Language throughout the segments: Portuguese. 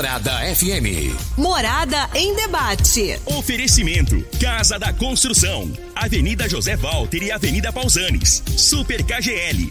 Morada FM. Morada em debate. Oferecimento: Casa da Construção, Avenida José Walter e Avenida Pausanes. Super KGL.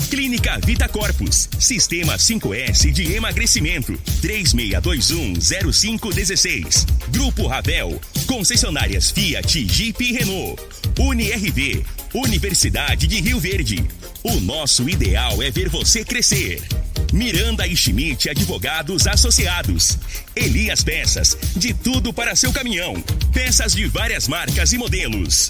Clínica Vita Corpus, Sistema 5S de emagrecimento, 36210516. Grupo Ravel, concessionárias Fiat, Jeep e Renault. UniRV, Universidade de Rio Verde. O nosso ideal é ver você crescer. Miranda e Schmidt Advogados Associados. Elias Peças, de tudo para seu caminhão. Peças de várias marcas e modelos.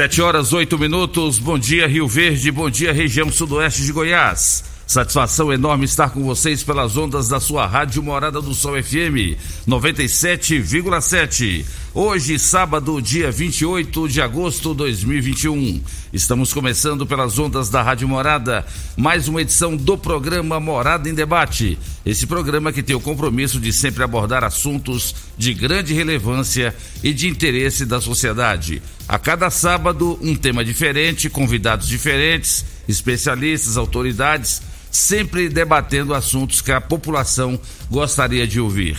Sete horas, oito minutos. Bom dia, Rio Verde. Bom dia, região sudoeste de Goiás. Satisfação enorme estar com vocês pelas ondas da sua rádio Morada do Sol FM 97,7. Hoje, sábado, dia 28 de agosto de 2021. Estamos começando pelas ondas da Rádio Morada, mais uma edição do programa Morada em Debate. Esse programa que tem o compromisso de sempre abordar assuntos de grande relevância e de interesse da sociedade. A cada sábado, um tema diferente, convidados diferentes, especialistas, autoridades sempre debatendo assuntos que a população gostaria de ouvir.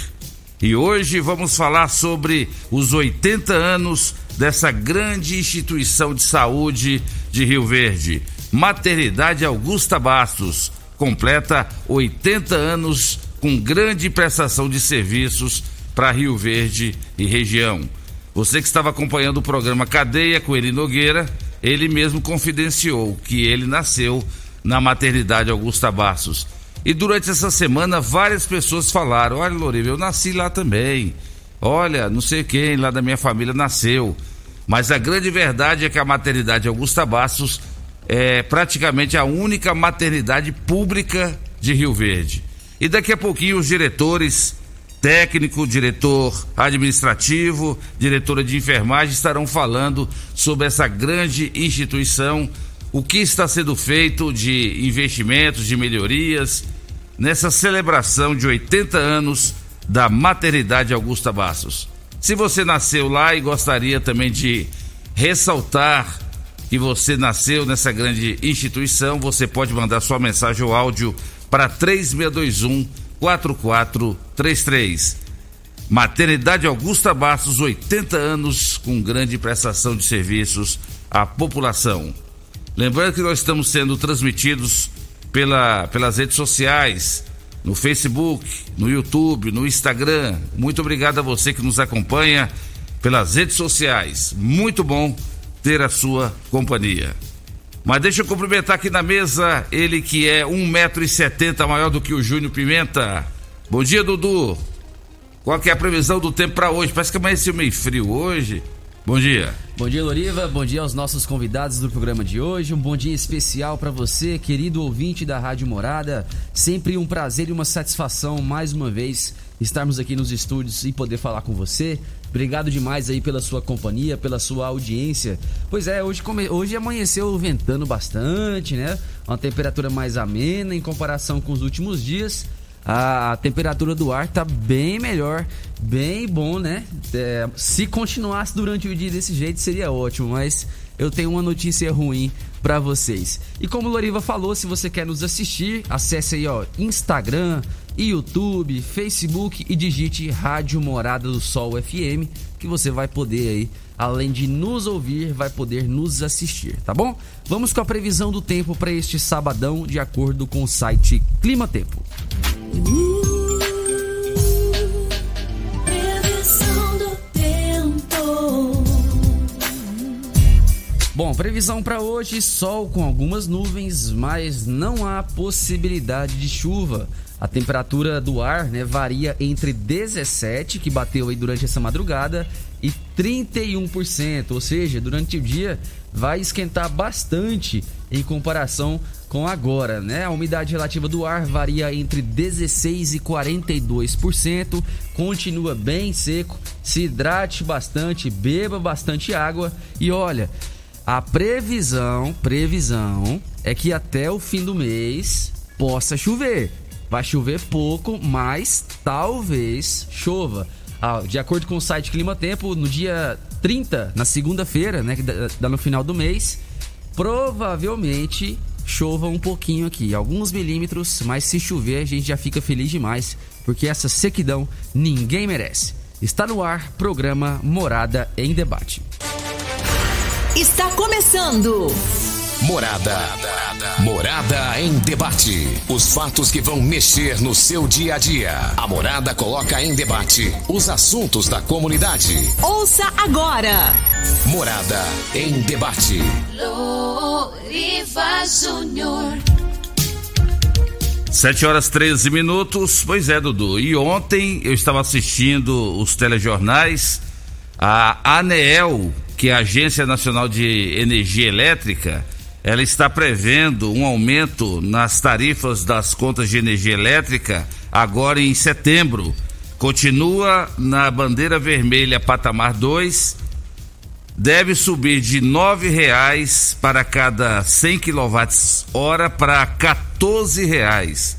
E hoje vamos falar sobre os 80 anos dessa grande instituição de saúde de Rio Verde, Maternidade Augusta Bastos, completa 80 anos com grande prestação de serviços para Rio Verde e região. Você que estava acompanhando o programa Cadeia com ele Nogueira, ele mesmo confidenciou que ele nasceu na maternidade Augusta Bastos. E durante essa semana várias pessoas falaram: Olha, Loriva, eu nasci lá também. Olha, não sei quem lá da minha família nasceu. Mas a grande verdade é que a maternidade Augusta Bastos é praticamente a única maternidade pública de Rio Verde. E daqui a pouquinho os diretores, técnico, diretor administrativo, diretora de enfermagem estarão falando sobre essa grande instituição o que está sendo feito de investimentos, de melhorias nessa celebração de 80 anos da maternidade Augusta Bastos. Se você nasceu lá e gostaria também de ressaltar que você nasceu nessa grande instituição, você pode mandar sua mensagem ou áudio para 3621 4433. Maternidade Augusta Bastos, 80 anos com grande prestação de serviços à população. Lembrando que nós estamos sendo transmitidos pela, pelas redes sociais, no Facebook, no YouTube, no Instagram. Muito obrigado a você que nos acompanha pelas redes sociais. Muito bom ter a sua companhia. Mas deixa eu cumprimentar aqui na mesa ele que é 1,70m maior do que o Júnior Pimenta. Bom dia, Dudu. Qual que é a previsão do tempo para hoje? Parece que amanheceu meio frio hoje. Bom dia. Bom dia, Loriva. Bom dia aos nossos convidados do programa de hoje. Um bom dia especial para você, querido ouvinte da Rádio Morada. Sempre um prazer e uma satisfação, mais uma vez, estarmos aqui nos estúdios e poder falar com você. Obrigado demais aí pela sua companhia, pela sua audiência. Pois é, hoje, come... hoje amanheceu ventando bastante, né? Uma temperatura mais amena em comparação com os últimos dias a temperatura do ar tá bem melhor, bem bom, né? É, se continuasse durante o dia desse jeito seria ótimo, mas eu tenho uma notícia ruim para vocês. E como Loriva falou, se você quer nos assistir, acesse aí ó Instagram, YouTube, Facebook e digite Rádio Morada do Sol FM, que você vai poder aí, além de nos ouvir, vai poder nos assistir, tá bom? Vamos com a previsão do tempo para este sabadão, de acordo com o site Clima Tempo. Bom, previsão para hoje: sol com algumas nuvens, mas não há possibilidade de chuva. A temperatura do ar né, varia entre 17, que bateu aí durante essa madrugada, e 31%, ou seja, durante o dia vai esquentar bastante em comparação com agora, né? A umidade relativa do ar varia entre 16 e 42%, continua bem seco, se hidrate bastante, beba bastante água e olha, a previsão, previsão é que até o fim do mês possa chover. Vai chover pouco, mas talvez chova. Ah, de acordo com o site Clima Tempo, no dia 30, na segunda-feira, né, que dá no final do mês, provavelmente chova um pouquinho aqui, alguns milímetros, mas se chover a gente já fica feliz demais, porque essa sequidão ninguém merece. Está no ar, programa Morada em Debate. Está começando. Morada. Morada em debate. Os fatos que vão mexer no seu dia a dia. A Morada coloca em debate os assuntos da comunidade. Ouça agora. Morada em debate. Loriva Júnior. 7 horas 13 minutos. Pois é, Dudu. E ontem eu estava assistindo os telejornais. A ANEEL, que é a Agência Nacional de Energia Elétrica, ela está prevendo um aumento nas tarifas das contas de energia elétrica agora em setembro. Continua na bandeira vermelha patamar 2, deve subir de R$ 9,00 para cada 100 kWh para R$ 14,00.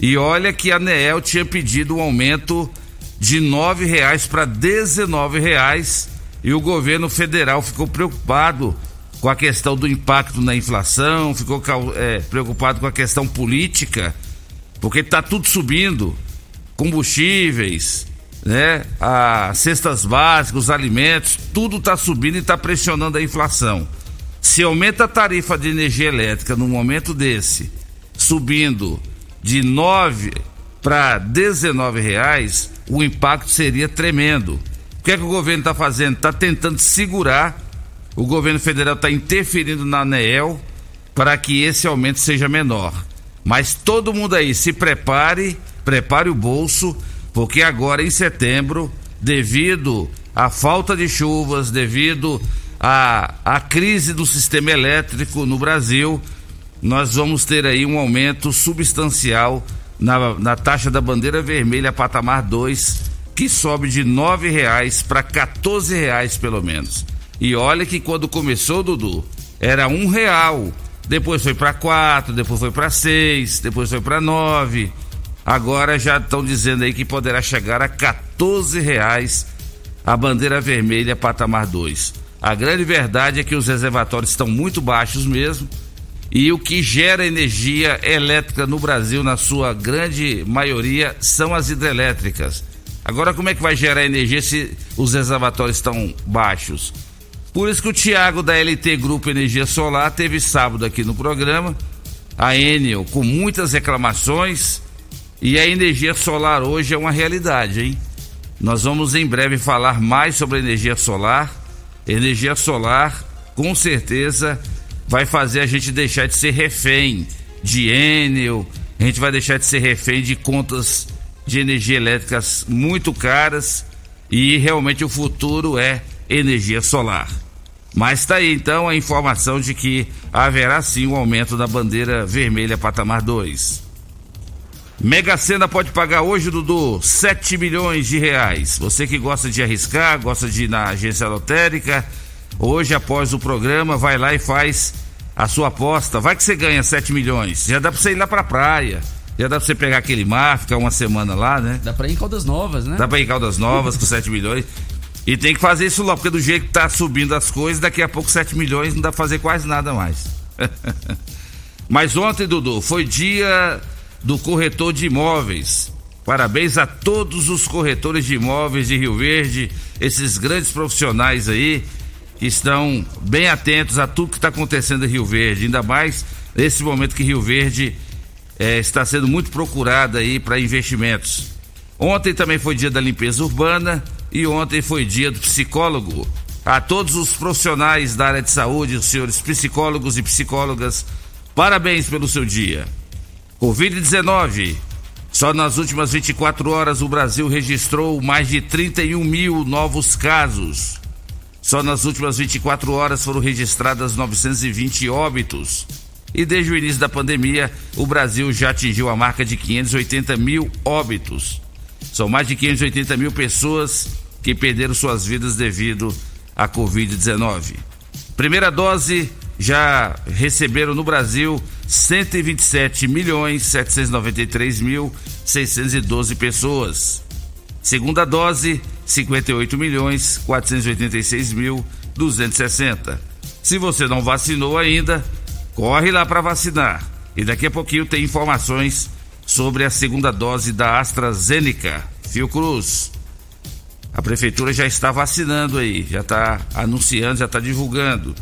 E olha que a ANEEL tinha pedido um aumento de R$ 9,00 para R$ 19,00 e o governo federal ficou preocupado com a questão do impacto na inflação, ficou é, preocupado com a questão política, porque está tudo subindo, combustíveis, né, as cestas básicas, os alimentos, tudo está subindo e está pressionando a inflação. Se aumenta a tarifa de energia elétrica num momento desse, subindo de 9 para 19 reais, o impacto seria tremendo. O que é que o governo está fazendo? Está tentando segurar o governo federal está interferindo na ANEEL para que esse aumento seja menor. Mas todo mundo aí se prepare, prepare o bolso, porque agora em setembro, devido à falta de chuvas, devido à, à crise do sistema elétrico no Brasil, nós vamos ter aí um aumento substancial na, na taxa da bandeira vermelha patamar 2, que sobe de R$ 9,00 para R$ 14,00 pelo menos. E olha que quando começou, Dudu, era um real. Depois foi para quatro, depois foi para seis, depois foi para nove. Agora já estão dizendo aí que poderá chegar a 14 reais a bandeira vermelha patamar 2. A grande verdade é que os reservatórios estão muito baixos mesmo. E o que gera energia elétrica no Brasil, na sua grande maioria, são as hidrelétricas. Agora, como é que vai gerar energia se os reservatórios estão baixos? Por isso que o Tiago da LT Grupo Energia Solar teve sábado aqui no programa, a Enel com muitas reclamações e a energia solar hoje é uma realidade, hein? Nós vamos em breve falar mais sobre energia solar. Energia solar, com certeza, vai fazer a gente deixar de ser refém de Enel, a gente vai deixar de ser refém de contas de energia elétricas muito caras e realmente o futuro é energia solar. Mas está aí então a informação de que haverá sim um aumento da bandeira vermelha patamar 2. Mega Sena pode pagar hoje, Dudu, 7 milhões de reais. Você que gosta de arriscar, gosta de ir na agência lotérica, hoje após o programa, vai lá e faz a sua aposta. Vai que você ganha 7 milhões. Já dá pra você ir lá pra praia. Já dá pra você pegar aquele mar, ficar uma semana lá, né? Dá pra ir em Caldas Novas, né? Dá pra ir em Caldas Novas com 7 milhões. E tem que fazer isso logo, porque do jeito que tá subindo as coisas, daqui a pouco 7 milhões não dá pra fazer quase nada mais. Mas ontem, Dudu, foi dia do corretor de imóveis. Parabéns a todos os corretores de imóveis de Rio Verde, esses grandes profissionais aí que estão bem atentos a tudo que está acontecendo em Rio Verde, ainda mais nesse momento que Rio Verde é, está sendo muito procurada aí para investimentos. Ontem também foi dia da limpeza urbana e ontem foi dia do psicólogo. A todos os profissionais da área de saúde, os senhores psicólogos e psicólogas, parabéns pelo seu dia. Covid-19 Só nas últimas 24 horas o Brasil registrou mais de 31 mil novos casos. Só nas últimas 24 horas foram registradas 920 óbitos. E desde o início da pandemia, o Brasil já atingiu a marca de 580 mil óbitos. São mais de 580 mil pessoas que perderam suas vidas devido à Covid-19. Primeira dose já receberam no Brasil 127 milhões 793 mil 612 pessoas. Segunda dose, 58 milhões 486 mil 260. Se você não vacinou ainda, corre lá para vacinar. E daqui a pouquinho tem informações sobre a segunda dose da AstraZeneca. Fiocruz. A prefeitura já está vacinando aí, já está anunciando, já está divulgando.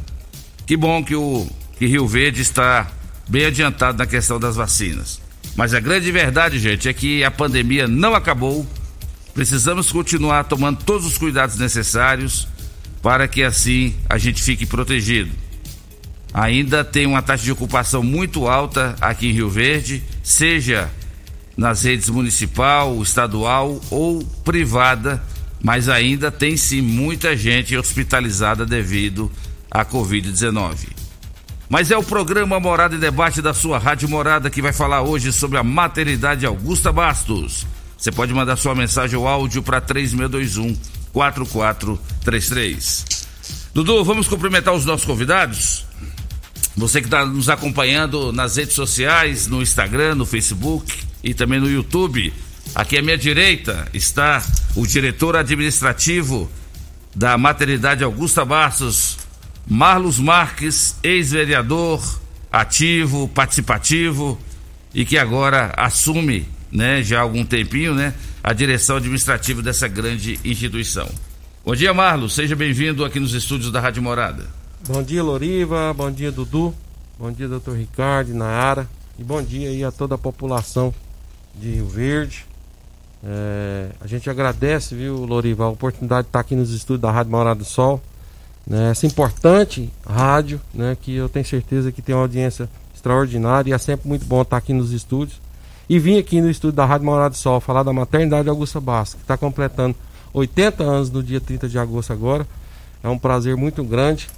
Que bom que o que Rio Verde está bem adiantado na questão das vacinas. Mas a grande verdade, gente, é que a pandemia não acabou. Precisamos continuar tomando todos os cuidados necessários para que assim a gente fique protegido. Ainda tem uma taxa de ocupação muito alta aqui em Rio Verde, seja nas redes municipal, estadual ou privada, mas ainda tem sim muita gente hospitalizada devido a Covid-19. Mas é o programa Morada e Debate da sua Rádio Morada que vai falar hoje sobre a maternidade Augusta Bastos. Você pode mandar sua mensagem ou áudio para 3621 4433. Dudu, vamos cumprimentar os nossos convidados? Você que está nos acompanhando nas redes sociais, no Instagram, no Facebook e também no YouTube. Aqui à minha direita está o diretor administrativo da maternidade Augusta Bastos, Marlos Marques, ex-vereador, ativo, participativo e que agora assume, né, já há algum tempinho, né, a direção administrativa dessa grande instituição. Bom dia, Marlos, seja bem-vindo aqui nos estúdios da Rádio Morada. Bom dia, Loriva, bom dia, Dudu, bom dia, doutor Ricardo, Naara e bom dia aí a toda a população de Rio Verde. É, a gente agradece, viu, Loriva, a oportunidade de estar aqui nos estúdios da Rádio Morada do Sol né, essa importante rádio, né, que eu tenho certeza que tem uma audiência extraordinária e é sempre muito bom estar aqui nos estúdios. E vim aqui no estúdio da Rádio Morada do Sol falar da maternidade Augusta Bastos, que está completando 80 anos no dia 30 de agosto agora. É um prazer muito grande.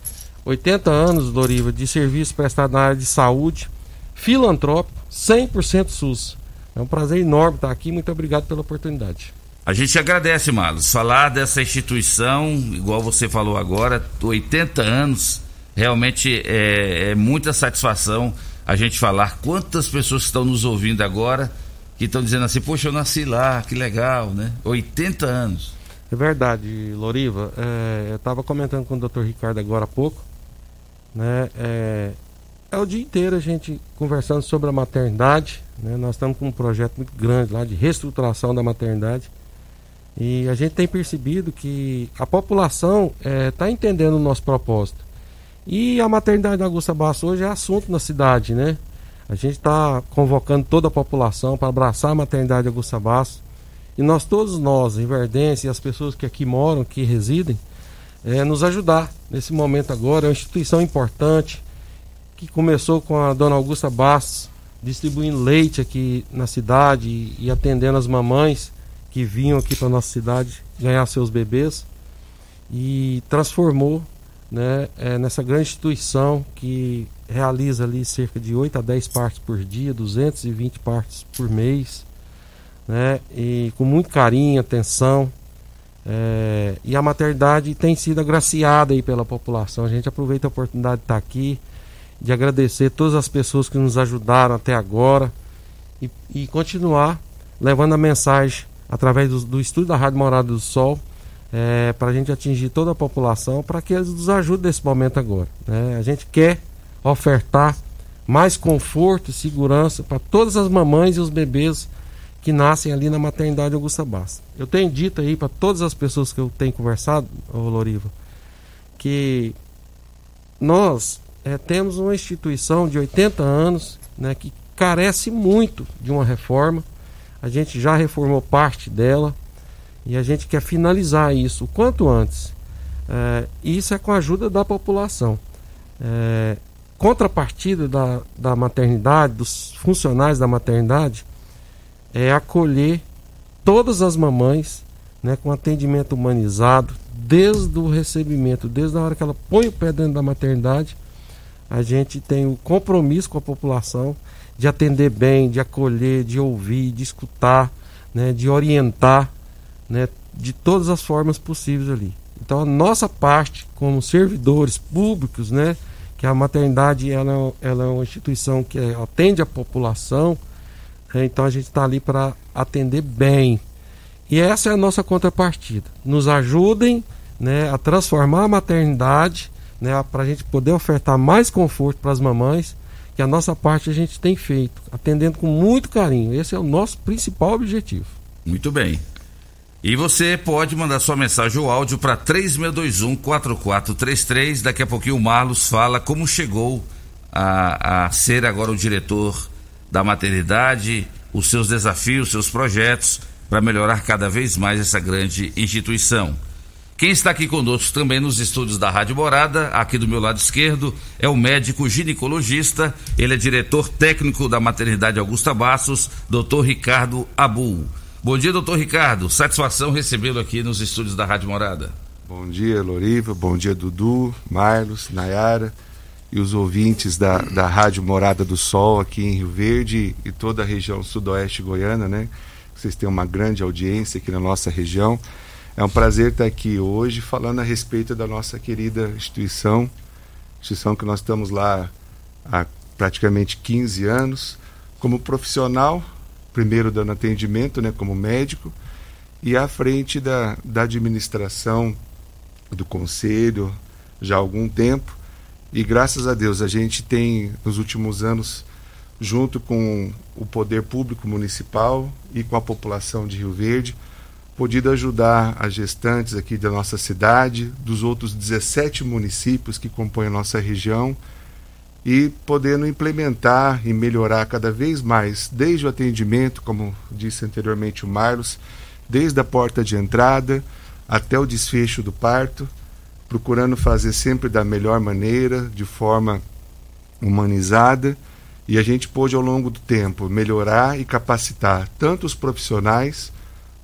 80 anos, Doriva, de serviço prestado na área de saúde, filantrópico, 100% SUS. É um prazer enorme estar aqui. Muito obrigado pela oportunidade. A gente agradece, Marlos. Falar dessa instituição, igual você falou agora, 80 anos, realmente é, é muita satisfação a gente falar quantas pessoas estão nos ouvindo agora que estão dizendo assim, poxa, eu nasci lá, que legal, né? 80 anos. É verdade, Loriva. É, eu estava comentando com o Dr. Ricardo agora há pouco, né? É, é o dia inteiro a gente conversando sobre a maternidade, né? Nós estamos com um projeto muito grande lá de reestruturação da maternidade. E a gente tem percebido que a população está é, entendendo o nosso propósito. E a maternidade Augusta Bastos hoje é assunto na cidade, né? A gente está convocando toda a população para abraçar a maternidade Augusta Bastos. E nós, todos nós, Inverdense e as pessoas que aqui moram, que residem, é, nos ajudar nesse momento agora. É uma instituição importante que começou com a dona Augusta Bastos distribuindo leite aqui na cidade e, atendendo as mamães que vinham aqui para nossa cidade ganhar seus bebês e transformou né, é, nessa grande instituição que realiza ali cerca de 8 a 10 partes por dia, 220 partes por mês, né, e com muito carinho, atenção. É, e a maternidade tem sido agraciada aí pela população. A gente aproveita a oportunidade de estar aqui, de agradecer todas as pessoas que nos ajudaram até agora e, e continuar levando a mensagem através do, do estúdio da Rádio Morada do Sol, é, para a gente atingir toda a população, para que eles nos ajudem nesse momento agora. Né? A gente quer ofertar mais conforto e segurança para todas as mamães e os bebês que nascem ali na maternidade Augusta Bassa. Eu tenho dito aí para todas as pessoas que eu tenho conversado, Loriva, que nós é, temos uma instituição de 80 anos né, que carece muito de uma reforma a gente já reformou parte dela e a gente quer finalizar isso o quanto antes. É, isso é com a ajuda da população. É, contrapartida da, da maternidade, dos funcionários da maternidade, é acolher todas as mamães né, com atendimento humanizado, desde o recebimento, desde a hora que ela põe o pé dentro da maternidade, a gente tem o compromisso com a população de atender bem, de acolher, de ouvir, de escutar, né, de orientar, né, de todas as formas possíveis ali. Então a nossa parte como servidores públicos, né, que a maternidade ela, ela é uma instituição que atende a população, né, então a gente está ali para atender bem. E essa é a nossa contrapartida. Nos ajudem né, a transformar a maternidade né, para a gente poder ofertar mais conforto para as mamães, que a nossa parte a gente tem feito, atendendo com muito carinho. Esse é o nosso principal objetivo. Muito bem. E você pode mandar sua mensagem ou áudio para 3621-4433. Daqui a pouquinho o Marlos fala como chegou a, a ser agora o diretor da maternidade, os seus desafios, seus projetos para melhorar cada vez mais essa grande instituição. Quem está aqui conosco também nos estúdios da Rádio Morada, aqui do meu lado esquerdo, é o médico ginecologista, ele é diretor técnico da maternidade Augusta Bassos, doutor Ricardo Abul. Bom dia, doutor Ricardo. Satisfação recebê-lo aqui nos estúdios da Rádio Morada. Bom dia, Loriva. Bom dia, Dudu, Marlos, Nayara e os ouvintes da, da Rádio Morada do Sol aqui em Rio Verde e toda a região sudoeste goiana, né? Vocês têm uma grande audiência aqui na nossa região. É um prazer estar aqui hoje falando a respeito da nossa querida instituição, instituição que nós estamos lá há praticamente 15 anos, como profissional primeiro dando atendimento, né, como médico, e à frente da, da administração do conselho já há algum tempo. E graças a Deus a gente tem, nos últimos anos, junto com o poder público municipal e com a população de Rio Verde, podido ajudar as gestantes aqui da nossa cidade, dos outros 17 municípios que compõem a nossa região, e podendo implementar e melhorar cada vez mais, desde o atendimento, como disse anteriormente o Marlos, desde a porta de entrada até o desfecho do parto, procurando fazer sempre da melhor maneira, de forma humanizada, e a gente pôde ao longo do tempo melhorar e capacitar tanto os profissionais,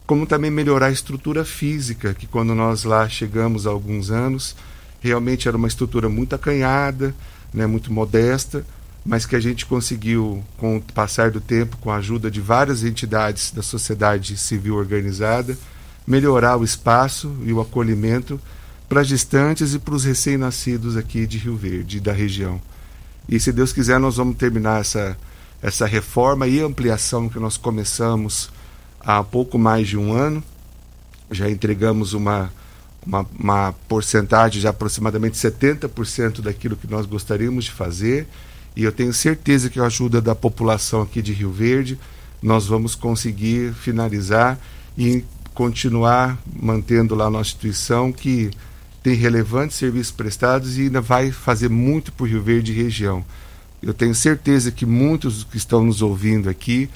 como também melhorar a estrutura física, que quando nós lá chegamos há alguns anos, realmente era uma estrutura muito acanhada, né, muito modesta, mas que a gente conseguiu, com o passar do tempo, com a ajuda de várias entidades da sociedade civil organizada, melhorar o espaço e o acolhimento para as gestantes e para os recém-nascidos aqui de Rio Verde, da região. E se Deus quiser, nós vamos terminar essa, essa reforma e ampliação que nós começamos há pouco mais de um ano. Já entregamos uma uma, uma porcentagem de aproximadamente 70% daquilo que nós gostaríamos de fazer. E eu tenho certeza que com a ajuda da população aqui de Rio Verde, nós vamos conseguir finalizar e continuar mantendo lá a nossa instituição que tem relevantes serviços prestados e ainda vai fazer muito por Rio Verde e região. Eu tenho certeza que muitos que estão nos ouvindo aqui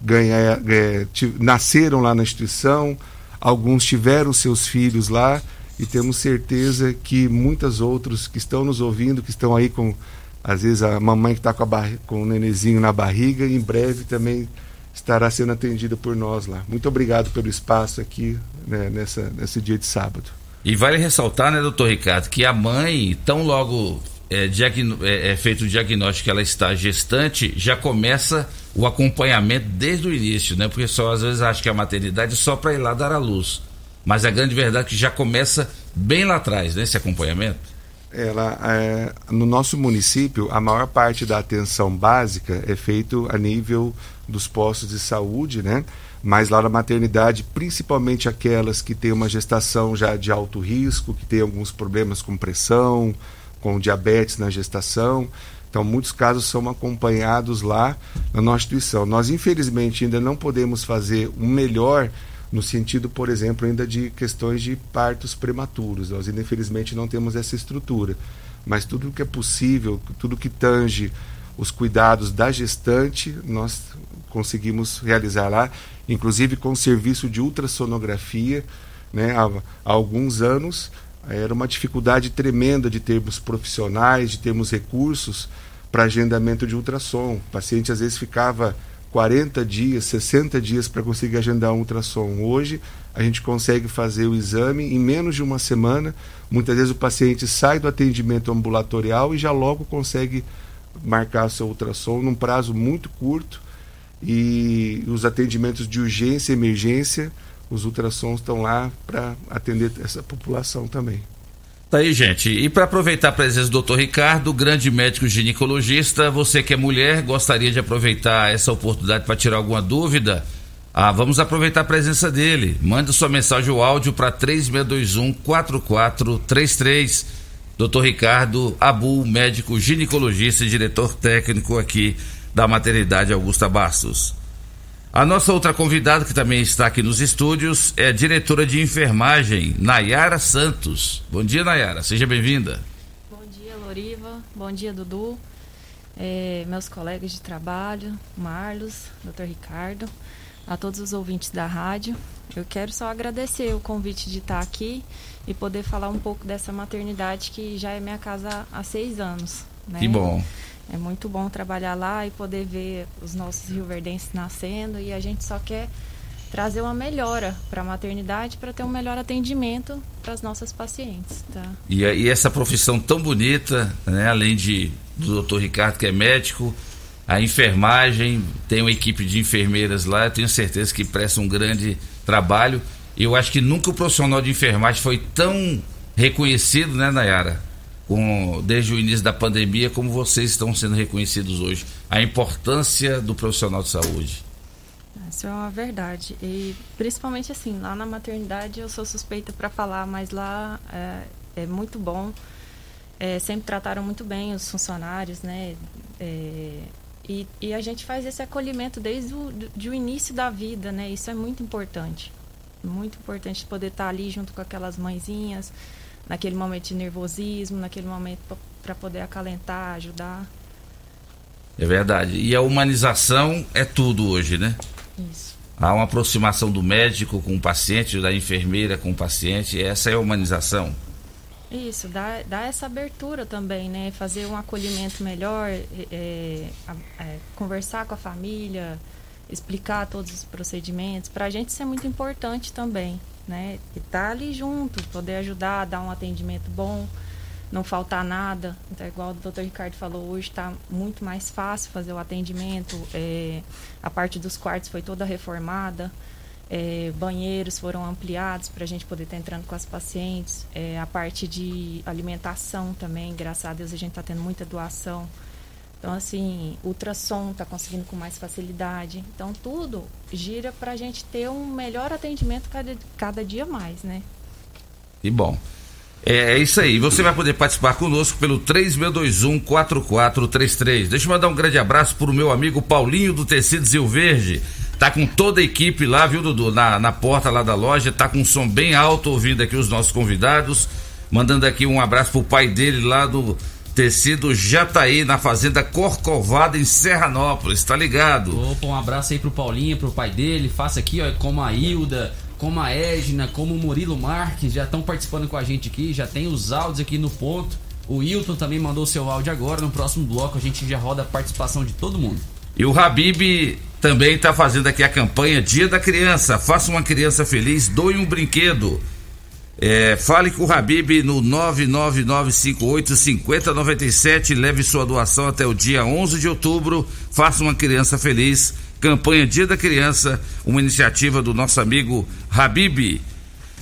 ganha, é, nasceram lá na instituição, alguns tiveram seus filhos lá e temos certeza que muitas outros que estão nos ouvindo, que estão aí com, às vezes, a mamãe que está com, com o nenenzinho na barriga, em breve também estará sendo atendida por nós lá. Muito obrigado pelo espaço aqui né, nessa, nesse dia de sábado. E vale ressaltar, né, doutor Ricardo, que a mãe, tão logo é, é, é, feito o diagnóstico que ela está gestante, já começa o acompanhamento desde o início, né? Porque só às vezes acha que a maternidade é só para ir lá dar à luz. Mas a grande verdade é que já começa bem lá atrás, né? Esse acompanhamento. Ela, é, no nosso município, a maior parte da atenção básica é feito a nível dos postos de saúde, né? Mas lá na maternidade, principalmente aquelas que têm uma gestação já de alto risco, que têm alguns problemas com pressão, com diabetes na gestação. Então, muitos casos são acompanhados lá na nossa instituição. Nós, infelizmente, ainda não podemos fazer o um melhor no sentido, por exemplo, ainda de questões de partos prematuros. Nós, ainda, infelizmente, não temos essa estrutura. Mas tudo que é possível, tudo que tange os cuidados da gestante, nós conseguimos realizar lá, inclusive com serviço de ultrassonografia, né, há, há alguns anos era uma dificuldade tremenda de termos profissionais, de termos recursos para agendamento de ultrassom. O paciente às vezes ficava 40 dias, 60 dias para conseguir agendar um ultrassom. Hoje, a gente consegue fazer o exame em menos de uma semana. Muitas vezes o paciente sai do atendimento ambulatorial e já logo consegue marcar seu ultrassom num prazo muito curto. E os atendimentos de urgência e emergência, os ultrassons estão lá para atender essa população também. Tá aí, gente. E para aproveitar a presença do Dr. Ricardo, grande médico ginecologista, você que é mulher, gostaria de aproveitar essa oportunidade para tirar alguma dúvida? Ah, vamos aproveitar a presença dele. Manda sua mensagem ou áudio para 3621 4433. Dr. Ricardo Abu, médico ginecologista e diretor técnico aqui da maternidade Augusta Bastos. A nossa outra convidada, que também está aqui nos estúdios, é a diretora de enfermagem, Nayara Santos. Bom dia, Nayara. Seja bem-vinda. Bom dia, Loriva. Bom dia, Dudu. É, meus colegas de trabalho, Marlos, Dr. Ricardo, a todos os ouvintes da rádio. Eu quero só agradecer o convite de estar aqui e poder falar um pouco dessa maternidade que já é minha casa há seis anos. Né? Que bom. É muito bom trabalhar lá e poder ver os nossos rioverdenses nascendo e a gente só quer trazer uma melhora para a maternidade para ter um melhor atendimento para as nossas pacientes, tá? E, e essa profissão tão bonita, né? além de do Dr. Ricardo, que é médico, a enfermagem, tem uma equipe de enfermeiras lá, eu tenho certeza que presta um grande trabalho. Eu acho que nunca o profissional de enfermagem foi tão reconhecido, né, Nayara? Com, desde o início da pandemia, como vocês estão sendo reconhecidos hoje. A importância do profissional de saúde. Isso é uma verdade. E principalmente assim, lá na maternidade eu sou suspeita para falar, mas lá é, é muito bom. É, sempre trataram muito bem os funcionários, né? É, e, e a gente faz esse acolhimento desde o do, o início da vida, né? Isso é muito importante. Muito importante poder estar ali junto com aquelas mãezinhas, naquele momento de nervosismo, naquele momento para poder acalentar, ajudar. É verdade. E a humanização é tudo hoje, né? Isso. Há uma aproximação do médico com o paciente, da enfermeira com o paciente, essa é a humanização. Isso, dá, dá essa abertura também, né? Fazer um acolhimento melhor, é, é, é, conversar com a família, explicar todos os procedimentos. Para a gente isso é muito importante também, né? Tá ali junto, poder ajudar, dar um atendimento bom, não faltar nada. Então, igual o doutor Ricardo falou, hoje está muito mais fácil fazer o atendimento. É, a parte dos quartos foi toda reformada. É, banheiros foram ampliados para a gente poder estar tá entrando com as pacientes. É, a parte de alimentação também, graças a Deus a gente está tendo muita doação. Então, assim, ultrassom está conseguindo com mais facilidade. Então, tudo gira para a gente ter um melhor atendimento cada, cada dia mais, né? E bom. É, é isso aí. Você vai poder participar conosco pelo 3621-4433. Deixa eu mandar um grande abraço para o meu amigo Paulinho do Tecidos Rio Verde. Tá com toda a equipe lá, viu, Dudu? Na, na porta lá da loja. Tá com um som bem alto, ouvindo aqui os nossos convidados. Mandando aqui um abraço pro pai dele lá do Tecido Jataí, na Fazenda Corcovada, em Serranópolis. Tá ligado? Opa, um abraço aí pro Paulinho, pro pai dele. Faça aqui, ó, como a Hilda, como a Edna, como o Murilo Marques, já estão participando com a gente aqui, já tem os áudios aqui no ponto. O Wilton também mandou seu áudio agora. No próximo bloco a gente já roda a participação de todo mundo. E o Habib também está fazendo aqui a campanha Dia da Criança. Faça uma criança feliz, doe um brinquedo. É, fale com o Habib no 999585097. Leve sua doação até o dia 11 de outubro. Faça uma criança feliz. Campanha Dia da Criança, uma iniciativa do nosso amigo Habib.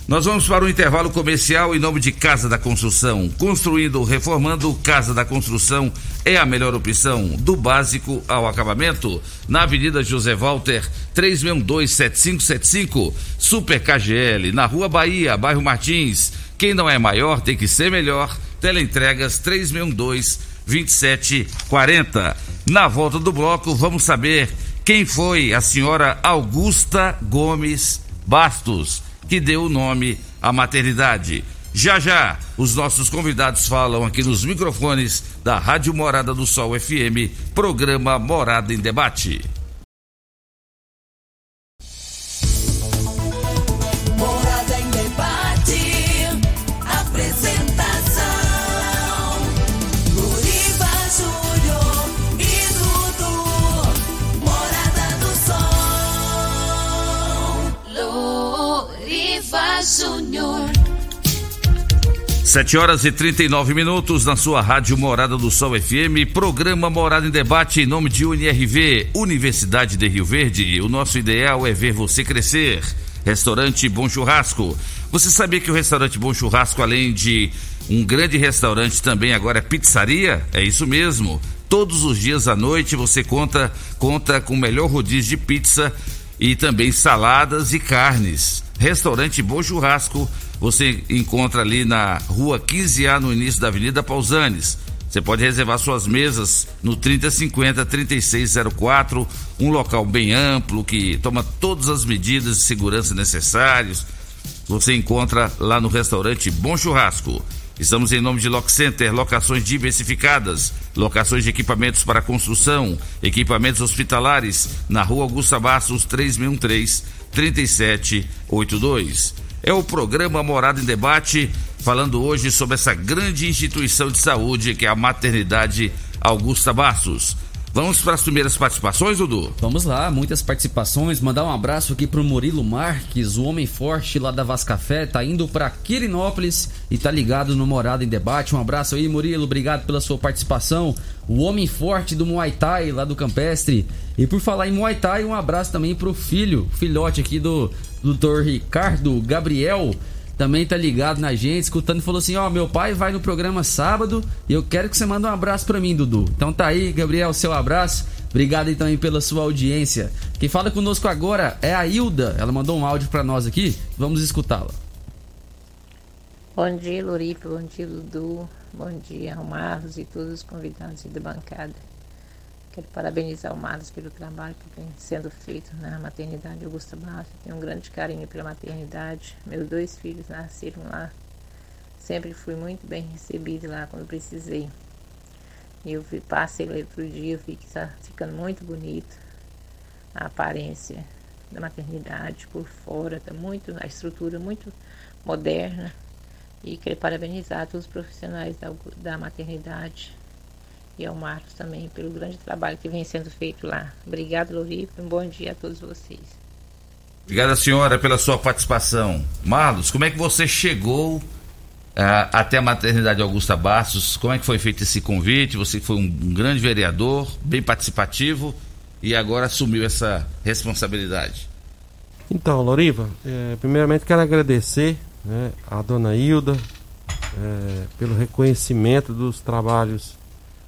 Nós vamos para o intervalo comercial em nome de Casa da Construção. Construindo, reformando, Casa da Construção é a melhor opção, do básico ao acabamento. Na Avenida José Walter, 3627575, Super KGL, na Rua Bahia, bairro Martins. Quem não é maior tem que ser melhor. Teleentregas 362 2740. Na volta do bloco, vamos saber quem foi a senhora Augusta Gomes Bastos que deu o nome à maternidade. Já já, os nossos convidados falam aqui nos microfones da Rádio Morada do Sol FM, programa Morada em Debate. 7 horas e 39 minutos na sua rádio Morada do Sol FM, programa Morada em Debate em nome de UniRV, Universidade de Rio Verde. O nosso ideal é ver você crescer. Restaurante Bom Churrasco. Você sabia que o restaurante Bom Churrasco, além de um grande restaurante, também agora é pizzaria? É isso mesmo. Todos os dias à noite você conta, conta com o melhor rodízio de pizza e também saladas e carnes. Restaurante Bom Churrasco, você encontra ali na rua 15A, no início da Avenida Pausanes. Você pode reservar suas mesas no 3050 3604, um local bem amplo que toma todas as medidas de segurança necessárias. Você encontra lá no restaurante Bom Churrasco. Estamos em nome de Lock Center, locações diversificadas, locações de equipamentos para construção, equipamentos hospitalares, na rua Augusta Bastos 3613 3782. É o programa Morada em Debate, falando hoje sobre essa grande instituição de saúde que é a Maternidade Augusta Bastos. Vamos para as primeiras participações, Dudu? Vamos lá, muitas participações. Mandar um abraço aqui pro Murilo Marques, o homem forte lá da Vascafé, tá indo para Quirinópolis e tá ligado no Morada em Debate. Um abraço aí, Murilo, obrigado pela sua participação. O homem forte do Muay Thai lá do Campestre. E por falar em Muay Thai, um abraço também pro filho, filhote aqui do, do Dr. Ricardo Gabriel também tá ligado na gente, escutando e falou assim: Ó, oh, meu pai vai no programa sábado e eu quero que você mande um abraço para mim, Dudu. Então tá aí, Gabriel, seu abraço. Obrigado então aí pela sua audiência. Quem fala conosco agora é a Hilda. Ela mandou um áudio para nós aqui. Vamos escutá-la. Bom dia, Loripe. Bom dia, Dudu. Bom dia, Marlos e todos os convidados da bancada. Quero parabenizar o Marlos pelo trabalho que vem sendo feito na maternidade Augusta Barros. Tenho um grande carinho pela maternidade. Meus dois filhos nasceram lá. Sempre fui muito bem recebido lá quando precisei. Eu passei lá outro dia, vi que está ficando muito bonito a aparência da maternidade por fora, está muito, a estrutura muito moderna. E quero parabenizar todos os profissionais da, da maternidade e ao Marcos também pelo grande trabalho que vem sendo feito lá. Obrigado, Loripe. Um bom dia a todos vocês. Obrigada, senhora, pela sua participação. Marlos, como é que você chegou uh, até a maternidade Augusta Bastos? Como é que foi feito esse convite? Você foi um, um grande vereador, bem participativo e agora assumiu essa responsabilidade. Então, Loriva, é, primeiramente quero agradecer né, a dona Hilda é, pelo reconhecimento dos trabalhos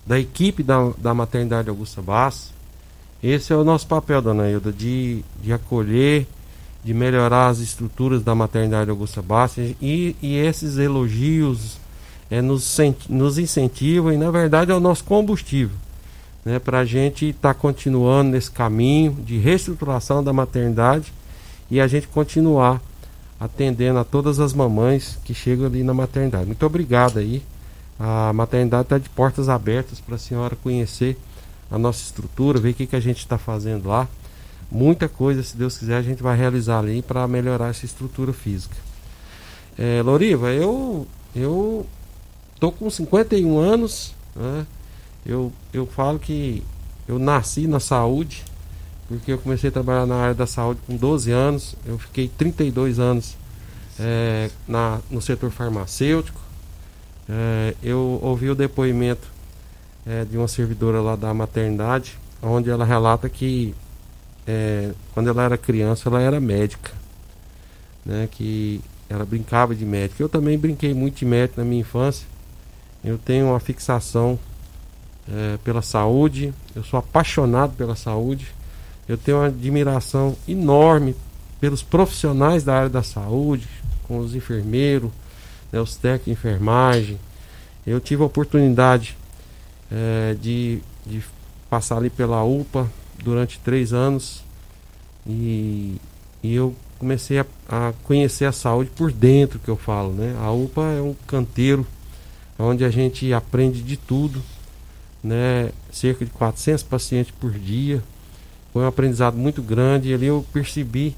da equipe da, da maternidade Augusta Bass. Esse é o nosso papel, dona Hilda, de, de acolher, de melhorar as estruturas da maternidade Augusta Bass e, e esses elogios é, nos, nos incentivam e, na verdade, é o nosso combustível né, para a gente estar tá continuando nesse caminho de reestruturação da maternidade e a gente continuar atendendo a todas as mamães que chegam ali na maternidade. Muito obrigado aí a maternidade está de portas abertas para a senhora conhecer a nossa estrutura, ver o que, que a gente está fazendo lá. Muita coisa, se Deus quiser, a gente vai realizar ali para melhorar essa estrutura física. É, Loriva, eu eu tô com 51 anos, né? eu, eu falo que eu nasci na saúde, porque eu comecei a trabalhar na área da saúde com 12 anos, eu fiquei 32 anos é, na, no setor farmacêutico, é, eu ouvi o depoimento é, de uma servidora lá da maternidade, onde ela relata que é, quando ela era criança ela era médica, né, que ela brincava de médica. Eu também brinquei muito de médico na minha infância. Eu tenho uma fixação é, pela saúde, eu sou apaixonado pela saúde, eu tenho uma admiração enorme pelos profissionais da área da saúde, com os enfermeiros, né, os técnicos de enfermagem. Eu tive a oportunidade é, de, de passar ali pela UPA durante três anos e, e eu comecei a, a, conhecer a saúde por dentro, que eu falo, né? A UPA é um canteiro onde a gente aprende de tudo, né? Cerca de 400 pacientes por dia. Foi um aprendizado muito grande e ali eu percebi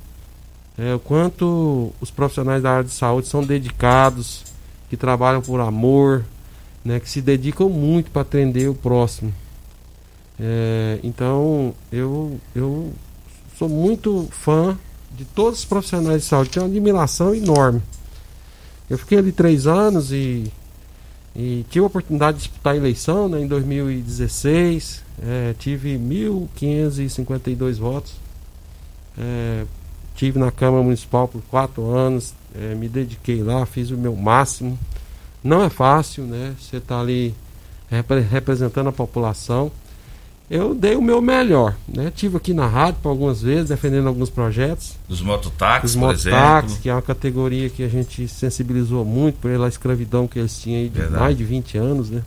é, o quanto os profissionais da área de saúde são dedicados, que trabalham por amor, né, que se dedicam muito para atender o próximo. É, então eu, eu sou muito fã de todos os profissionais de saúde, tenho uma admiração enorme. Eu fiquei ali três anos e, e tive a oportunidade de disputar a eleição né, em 2016. É, tive 1.552 votos. É, tive na Câmara Municipal por quatro anos. É, me dediquei lá, fiz o meu máximo. Não é fácil, né? Você está ali repre- representando a população. Eu dei o meu melhor, né? Tive aqui na rádio por algumas vezes, defendendo alguns projetos. Dos mototáxis, Os por mototáxis, que é uma categoria que a gente sensibilizou muito pela escravidão que eles tinham aí de Verdade. mais de 20 anos, né?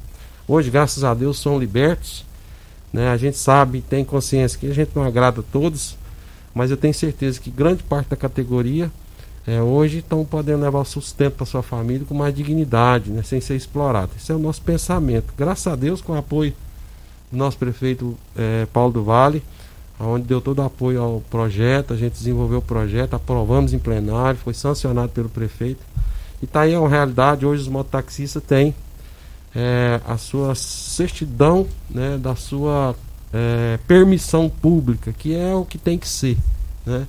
Hoje, graças a Deus, são libertos. Né? A gente sabe, tem consciência que a gente não agrada a todos, mas eu tenho certeza que grande parte da categoria é, hoje estão podendo levar o sustento para sua família com mais dignidade, né? sem ser explorado. Esse é o nosso pensamento. Graças a Deus, com o apoio do nosso prefeito eh, Paulo do Vale, onde deu todo o apoio ao projeto, a gente desenvolveu o projeto, aprovamos em plenário, foi sancionado pelo prefeito. E está aí uma realidade, hoje os mototaxistas têm eh, a sua certidão né, da sua eh, permissão pública, que é o que tem que ser. Né?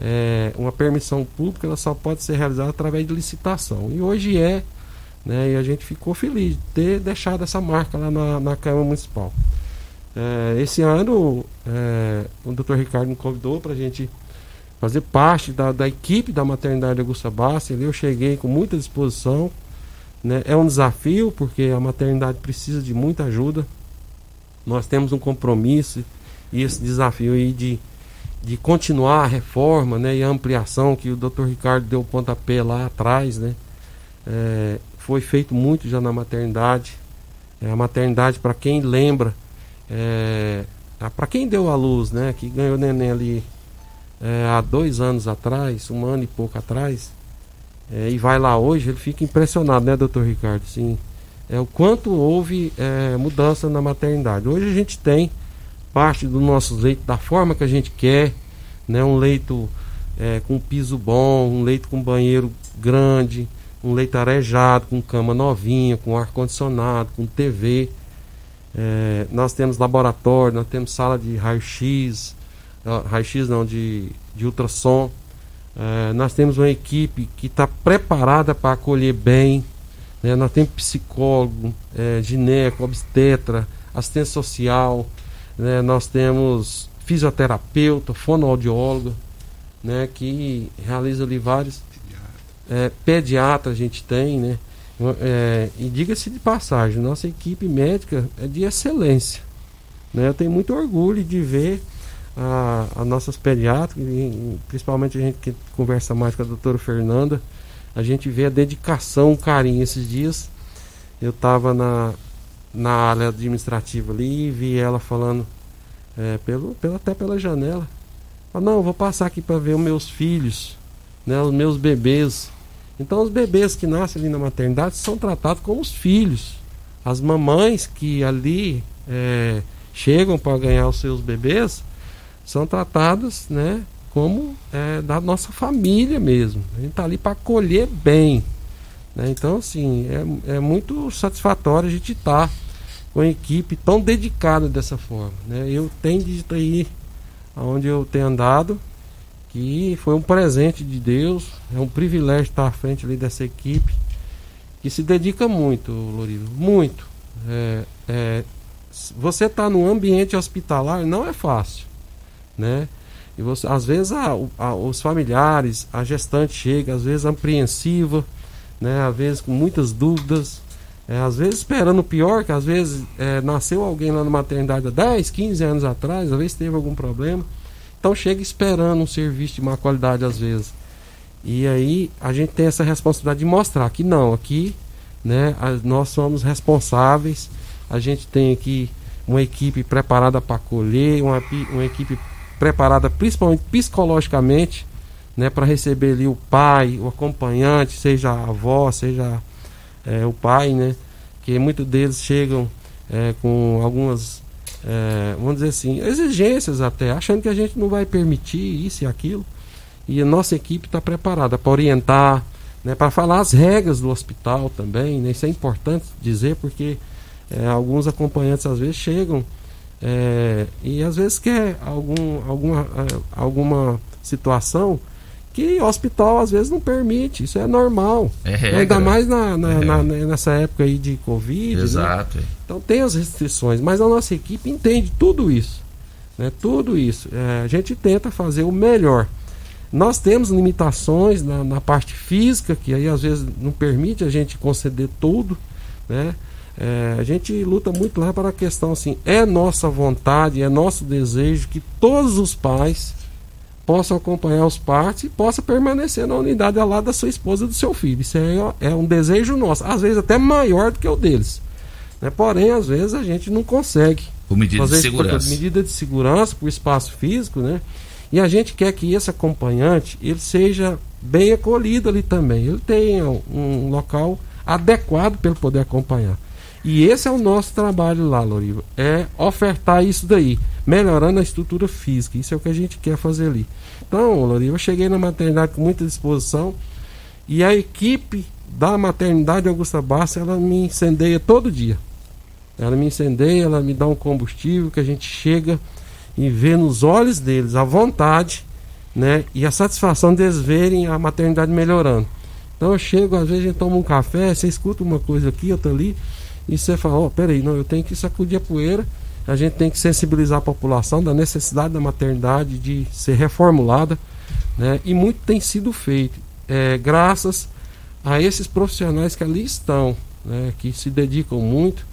É, uma permissão pública ela só pode ser realizada através de licitação. E hoje é, né, e a gente ficou feliz de ter deixado essa marca lá na, na Câmara Municipal. É, esse ano é, o Dr. Ricardo me convidou para a gente fazer parte da, da equipe da maternidade Augusta Bassi. Ali eu cheguei com muita disposição. Né? É um desafio porque a maternidade precisa de muita ajuda. Nós temos um compromisso e esse desafio aí de, de continuar a reforma né, e a ampliação que o Dr. Ricardo deu o pontapé lá atrás. Né? É, foi feito muito já na maternidade. É, a maternidade, para quem lembra, é, para quem deu a luz, né, que ganhou neném ali é, há dois anos atrás, um ano e pouco atrás, é, e vai lá hoje, ele fica impressionado, né, doutor Ricardo? Sim, é o quanto houve é, mudança na maternidade. Hoje a gente tem parte dos nossos leitos da forma que a gente quer, né, um leito é, com piso bom, um leito com banheiro grande, um leito arejado, com cama novinha, com ar condicionado, com TV. É, nós temos laboratório, nós temos sala de raio-x, raio-x não, de, de ultrassom. É, nós temos uma equipe que está preparada para acolher bem. Né? Nós temos psicólogo, é, gineco, obstetra, assistente social. né? Nós temos fisioterapeuta, fonoaudióloga, né? que realiza ali vários. É, pediatra a gente tem, né? É, e diga-se de passagem, nossa equipe médica é de excelência. Né? Eu tenho muito orgulho de ver a, a nossas pediatras, principalmente a gente que conversa mais com a doutora Fernanda, a gente vê a dedicação, o carinho. Esses dias eu estava na, na área administrativa ali e vi ela falando é, pelo, pela, até pela janela. Falei, não, vou passar aqui para ver os meus filhos, né, os meus bebês. Então os bebês que nascem ali na maternidade são tratados como os filhos. As mamães que ali é, chegam para ganhar os seus bebês são tratadas né, como é, da nossa família mesmo. A gente está ali para acolher bem. Né? Então, assim, é, é muito satisfatório a gente estar com a equipe tão dedicada dessa forma. Né? Eu tenho dito aí, onde eu tenho andado, que foi um presente de Deus, é um privilégio estar à frente ali dessa equipe que se dedica muito, Lorivo, muito. É, é, você está num ambiente hospitalar não é fácil, né? E você, às vezes a, a, os familiares, a gestante chega, às vezes apreensiva, né? Às vezes com muitas dúvidas, é, às vezes esperando o pior, que às vezes é, nasceu alguém lá na maternidade há 10, 15 anos atrás, às vezes teve algum problema. Então chega esperando um serviço de má qualidade às vezes. E aí a gente tem essa responsabilidade de mostrar que não, aqui né, a- nós somos responsáveis, a gente tem aqui uma equipe preparada para acolher, uma, uma equipe preparada principalmente psicologicamente né, para receber ali o pai, o acompanhante, seja a avó, seja é, o pai, né? Que muitos deles chegam é, com algumas, é, vamos dizer assim, exigências até, achando que a gente não vai permitir isso e aquilo. E a nossa equipe está preparada para orientar, né, para falar as regras do hospital também. Né, isso é importante dizer porque é, alguns acompanhantes às vezes chegam é, e às vezes quer algum, alguma, é, alguma situação que o hospital às vezes não permite, isso é normal. É regra. Ainda mais na, na- É. na- nessa época aí de Covid. né? Exato. Então tem as restrições, mas a nossa equipe entende tudo isso. Né? Tudo isso. É, a gente tenta fazer o melhor. Nós temos limitações na, na parte física, que aí às vezes não permite a gente conceder tudo. Né? É, a gente luta muito lá para a questão assim, é nossa vontade, é nosso desejo que todos os pais possam acompanhar os partos e possam permanecer na unidade ao lado da sua esposa e do seu filho. Isso é, é um desejo nosso, às vezes até maior do que o deles. Né? Porém, às vezes a gente não consegue Por medida de fazer isso por segurança. medida de segurança, por espaço físico, né? E a gente quer que esse acompanhante ele seja bem acolhido ali também. Ele tenha um local adequado para ele poder acompanhar. E esse é o nosso trabalho lá, Loriva. É ofertar isso daí, melhorando a estrutura física. Isso é o que a gente quer fazer ali. Então, Loriva, eu cheguei na maternidade com muita disposição e a equipe da maternidade Augusta Bassa, ela me incendeia todo dia. Ela me incendeia, ela me dá um combustível que a gente chega e vê nos olhos deles a vontade, né? E a satisfação deles verem a maternidade melhorando. Então eu chego, às vezes a gente toma um café, você escuta uma coisa aqui, outra ali, e você fala, ó, peraí, não, eu tenho que sacudir a poeira, a gente tem que sensibilizar a população da necessidade da maternidade de ser reformulada, né? E muito tem sido feito, é, graças a esses profissionais que ali estão, né? Que se dedicam muito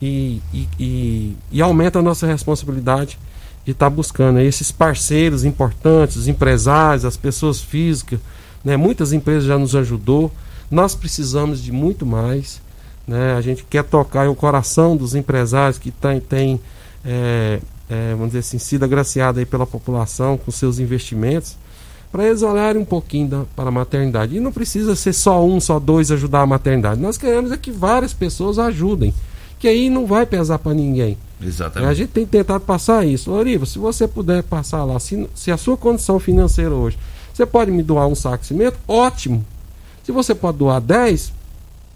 e, e, e, e aumenta a nossa responsabilidade de estar buscando aí esses parceiros importantes, os empresários, as pessoas físicas, né? Muitas empresas já nos ajudou. Nós precisamos de muito mais, né? A gente quer tocar o coração dos empresários que têm tem, é, é, vamos dizer assim, sido agraciados aí pela população com seus investimentos, para eles olharem um pouquinho da, para a maternidade. E não precisa ser só um, só dois ajudar a maternidade. Nós queremos é que várias pessoas ajudem, que aí não vai pesar para ninguém. A Exatamente. gente tem tentado passar isso. Loriva, se você puder passar lá, se, se a sua condição financeira hoje, você pode me doar um saco de cimento? Ótimo. Se você pode doar 10,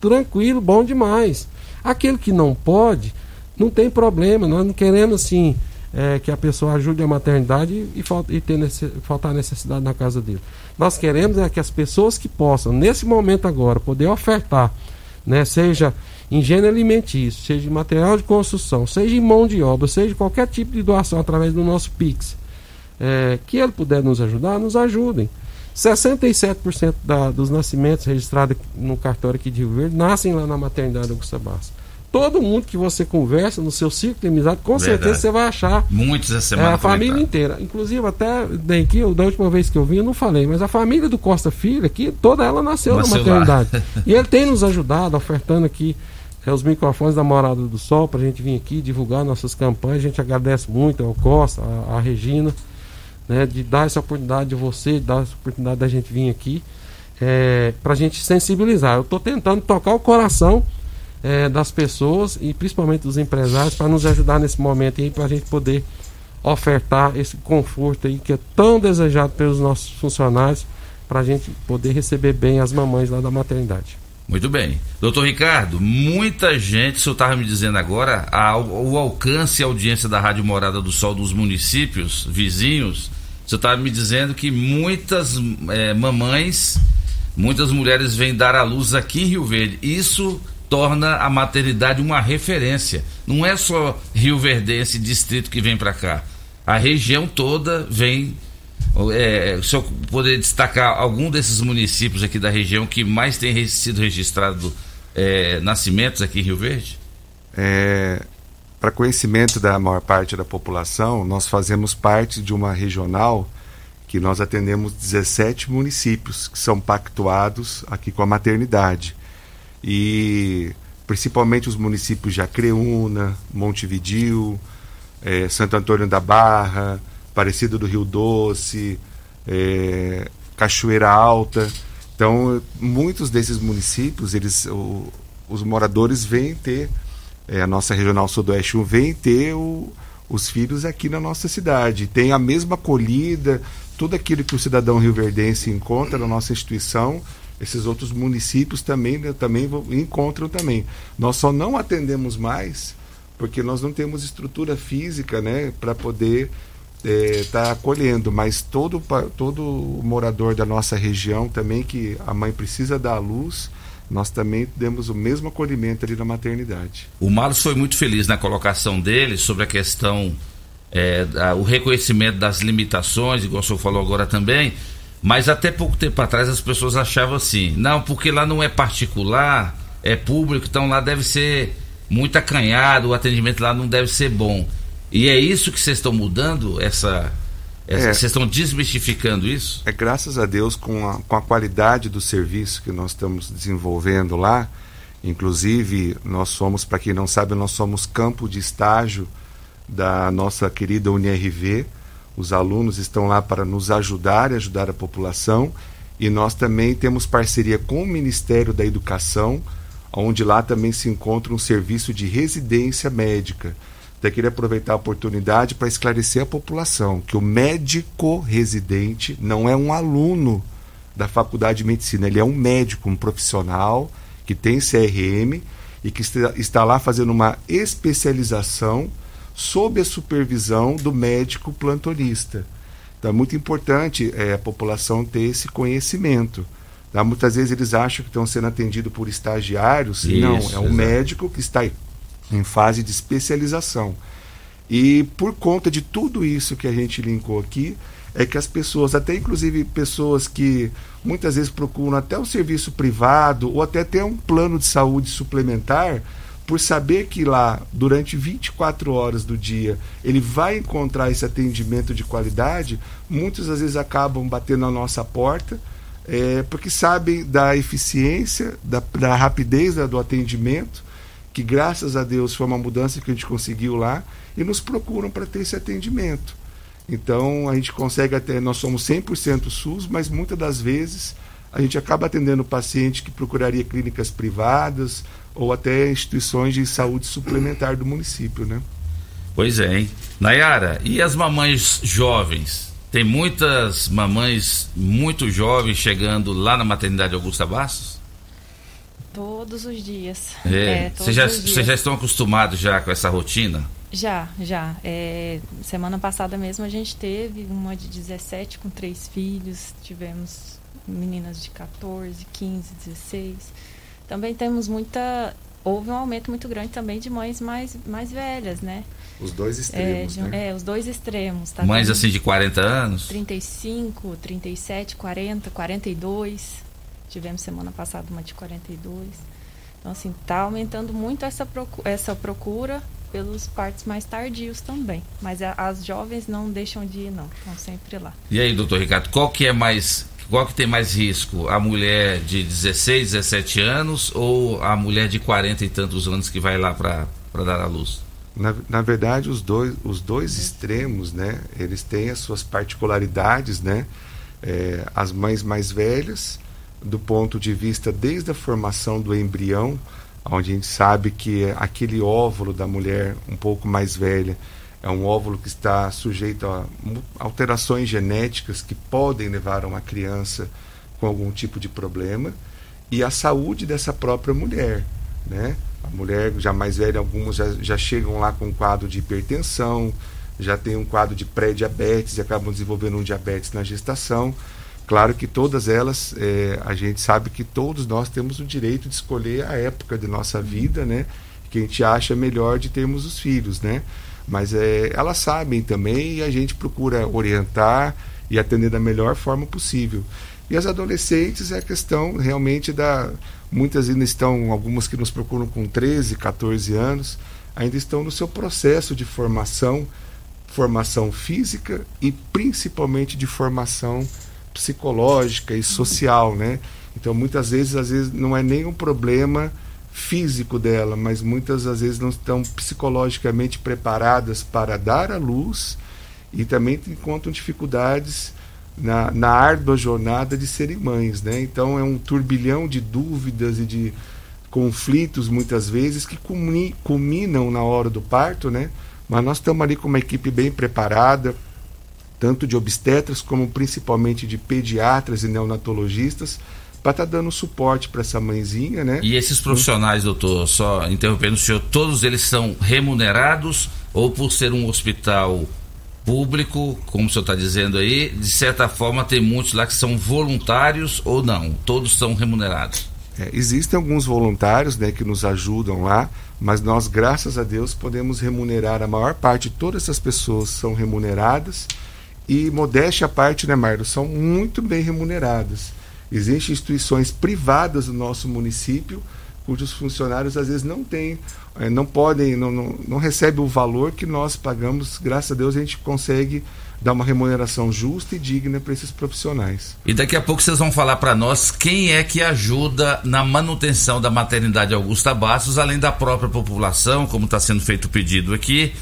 tranquilo, bom demais. Aquele que não pode, não tem problema. Nós não queremos assim é, que a pessoa ajude a maternidade e, e, e ter nesse- faltar necessidade na casa dele. Nós queremos é que as pessoas que possam, nesse momento agora, poder ofertar, né, seja em gênero alimentício, seja material de construção, seja em mão de obra, seja qualquer tipo de doação através do nosso Pix, é, que ele puder nos ajudar, nos ajudem. 67% da, dos nascimentos registrados no cartório aqui de Rio Verde nascem lá na maternidade Augusta Bassa. Todo mundo que você conversa no seu círculo de amizade, com Verdade. certeza você vai achar Muitos essa é, semana. a família inteira. Inclusive, até bem aqui, eu- da última vez que eu vim, eu não falei, mas a família do Costa Filho aqui, toda ela nasceu, Nasceu na maternidade. e ele tem nos ajudado, ofertando aqui é, os microfones da Morada do Sol para a gente vir aqui divulgar nossas campanhas. A gente agradece muito ao Costa, a, a Regina, né, de dar essa oportunidade de você, dar essa oportunidade da gente vir aqui é, para a gente sensibilizar. Eu estou tentando tocar o coração é, das pessoas e principalmente dos empresários para nos ajudar nesse momento aí para a gente poder ofertar esse conforto aí que é tão desejado pelos nossos funcionários para a gente poder receber bem as mamães lá da maternidade. Muito bem. Doutor Ricardo, muita gente, o senhor estava me dizendo agora, a- o alcance e audiência da Rádio Morada do Sol dos municípios vizinhos, senhor estava me dizendo que muitas eh, mamães, muitas mulheres vêm dar à luz aqui em Rio Verde. Isso torna a maternidade uma referência. Não é só Rio Verde, esse distrito que vem para cá. A região toda vem é, o senhor poderia destacar algum desses municípios aqui da região que mais tem sido registrado é, nascimentos aqui em Rio Verde? É, para conhecimento da maior parte da população, nós fazemos parte de uma regional que nós atendemos 17 municípios que são pactuados aqui com a maternidade. E principalmente os municípios de Acreúna, Montevidil, eh, Santo Antônio da Barra, Aparecida do Rio Doce, eh, Cachoeira Alta. Então, muitos desses municípios, eles, o- os moradores vêm ter, eh, a nossa Regional Sudoeste 1 vem ter o- os filhos aqui na nossa cidade. Tem a mesma acolhida, tudo aquilo que o cidadão rioverdense encontra na nossa instituição, esses outros municípios também, né, também encontram também. Nós só não atendemos mais porque nós não temos estrutura física né, para poder está acolhendo, mas todo, todo morador da nossa região também que a mãe precisa dar à luz, nós também demos o mesmo acolhimento ali na maternidade. O Marlos foi muito feliz na colocação dele sobre a questão, é, da- o reconhecimento das limitações, igual o senhor falou agora também, mas até pouco tempo atrás as pessoas achavam assim, não, porque lá não é particular, é público, então lá deve ser muito acanhado, o atendimento lá não deve ser bom. E é isso que vocês estão mudando, essa, É. vocês estão desmistificando isso? É graças a Deus com a, com a qualidade do serviço que nós estamos desenvolvendo lá. Inclusive, nós somos, para quem não sabe, nós somos campo de estágio da nossa querida UNIRV. Os alunos estão lá para nos ajudar e ajudar a população. E nós também temos parceria com o Ministério da Educação, onde lá também se encontra um serviço de residência médica. Até queria aproveitar a oportunidade para esclarecer a população que o médico residente não é um aluno da faculdade de medicina, ele é um médico, um profissional que tem CRM e que está- lá fazendo uma especialização sob a supervisão do médico plantonista. Então é muito importante eh, a população ter esse conhecimento. tá? Muitas vezes eles acham que estão sendo atendidos por estagiários. não, Isso, é um exato. médico que está em fase de especialização. E por conta de tudo isso que a gente linkou aqui, é que as pessoas, até inclusive pessoas que muitas vezes procuram até o serviço privado ou até ter um plano de saúde suplementar, por saber que lá, durante 24 horas do dia, ele vai encontrar esse atendimento de qualidade, muitas vezes acabam batendo na nossa porta, é, porque sabem da eficiência, da, da rapidez da- do atendimento, que graças a Deus foi uma mudança que a gente conseguiu lá, e nos procuram para ter esse atendimento. Então a gente consegue até, nós somos 100% SUS, mas muitas das vezes a gente acaba atendendo paciente que procuraria clínicas privadas ou até instituições de saúde suplementar do município, né? Pois é, hein? Nayara, e as mamães jovens? Tem muitas mamães muito jovens chegando lá na maternidade Augusta Bastos? Todos os dias. É. todos Vocês já, vocês já estão acostumados já com essa rotina? Já, já. É, semana passada mesmo a gente teve uma de 17 com três filhos, tivemos meninas de 14, 15, 16. Também temos muita. Houve um aumento muito grande também de mães mais, mais velhas, né? Os dois É, extremos, de- né? é, os dois extremos. Tá Mães assim de 40 anos? 35, 37, 40, 42. Tivemos semana passada uma de 42. Então, assim, tá aumentando muito essa, procu essa procura pelos partos mais tardios também. Mas a- as jovens não deixam de ir, não. Estão sempre lá. E aí, doutor Ricardo, qual que é mais. Qual que tem mais risco? A mulher de 16, 17 anos ou a mulher de 40 e tantos anos que vai lá para dar à luz? Na, na verdade, os dois, os dois extremos, né? Eles têm as suas particularidades, né? É, as mães mais velhas, do ponto de vista desde a formação do embrião, onde a gente sabe que aquele óvulo da mulher um pouco mais velha é um óvulo que está sujeito a alterações genéticas que podem levar a uma criança com algum tipo de problema e a saúde dessa própria mulher, né? A mulher já mais velha, algumas já, já chegam lá com um quadro de hipertensão, já tem um quadro de pré-diabetes e acabam desenvolvendo um diabetes na gestação. Claro que todas elas, eh, a gente sabe que todos nós temos o direito de escolher a época de nossa vida, né? Que a gente acha melhor de termos os filhos, né? Mas eh, elas sabem também e a gente procura orientar e atender da melhor forma possível. E as adolescentes é a questão realmente da. Muitas ainda estão, algumas que nos procuram com 13, 14 anos, ainda estão no seu processo de formação, formação física e principalmente de formação psicológica e social, né? Então muitas vezes, às vezes não é nem um problema físico dela, mas muitas às vezes não estão psicologicamente preparadas para dar à luz e também encontram dificuldades na, na árdua jornada de serem mães, né? Então é um turbilhão de dúvidas e de conflitos muitas vezes que culmi- culminam na hora do parto, né? Mas nós estamos ali com uma equipe bem preparada, tanto de obstetras como principalmente de pediatras e neonatologistas, para estar dando suporte para essa mãezinha, né? E esses profissionais, doutor, só interrompendo o senhor, todos eles são remunerados ou por ser um hospital público, como o senhor está dizendo aí, de certa forma tem muitos lá que são voluntários ou não? Todos são remunerados? É, existem alguns voluntários né, que nos ajudam lá, mas nós, graças a Deus, podemos remunerar a maior parte, todas essas pessoas são remuneradas e, modéstia à parte, né, Marlos, são muito bem remuneradas. Existem instituições privadas do nosso município cujos funcionários às vezes não têm, eh, não podem, não, não, não recebem o valor que nós pagamos. Graças a Deus a gente consegue dar uma remuneração justa e digna para esses profissionais. E daqui a pouco vocês vão falar para nós quem é que ajuda na manutenção da maternidade Augusta Bastos, além da própria população, como está sendo feito o pedido aqui.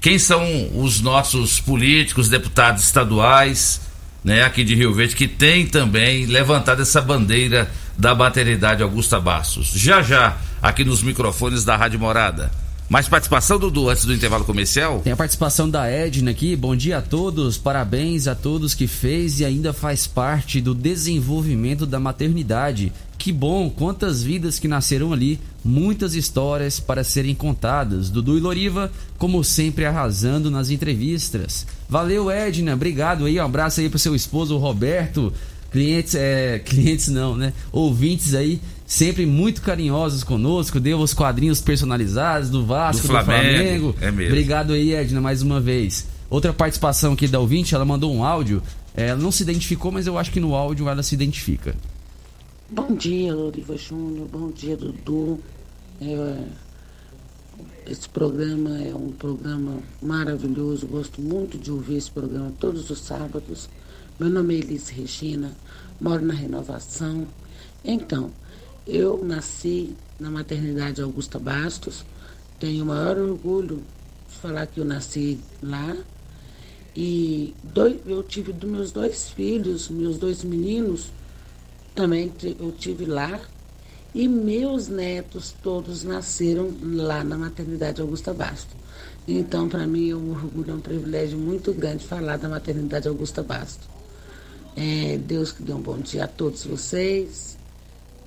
Quem são os nossos políticos, deputados estaduais, né, aqui de Rio Verde, que tem também levantado essa bandeira da maternidade Augusta Bastos. Já já, aqui nos microfones da Rádio Morada. Mais participação, Dudu, antes do intervalo comercial? Tem a participação da Edna aqui. Bom dia a todos. Parabéns a todos que fez e ainda faz parte do desenvolvimento da maternidade. Que bom, quantas vidas que nasceram ali, muitas histórias para serem contadas. Dudu e Loriva, como sempre, arrasando nas entrevistas. Valeu, Edna, obrigado aí, um abraço aí pro seu esposo, Roberto. Clientes, é, clientes não, né? Ouvintes aí, sempre muito carinhosos conosco, deu os quadrinhos personalizados do Vasco, Do do Flamengo, Flamengo. é mesmo. Obrigado aí, Edna, mais uma vez. Outra participação aqui da ouvinte, ela mandou um áudio. É, Ela não se identificou, mas eu acho que no áudio ela se identifica. Bom dia, Loriva Júnior. Bom dia, Dudu. É, esse programa é um programa maravilhoso. Gosto muito de ouvir esse programa todos os sábados. Meu nome é Elis Regina, moro na Renovação. Então, eu nasci na maternidade Augusta Bastos. Tenho o maior orgulho de falar que eu nasci lá. E dois, eu tive dos meus dois filhos, meus dois meninos, também eu tive lá. E meus netos todos nasceram lá na maternidade Augusta Bastos. Então, para mim, é um orgulho, é um privilégio muito grande falar da maternidade Augusta Bastos. É, Deus que dê um bom dia a todos vocês.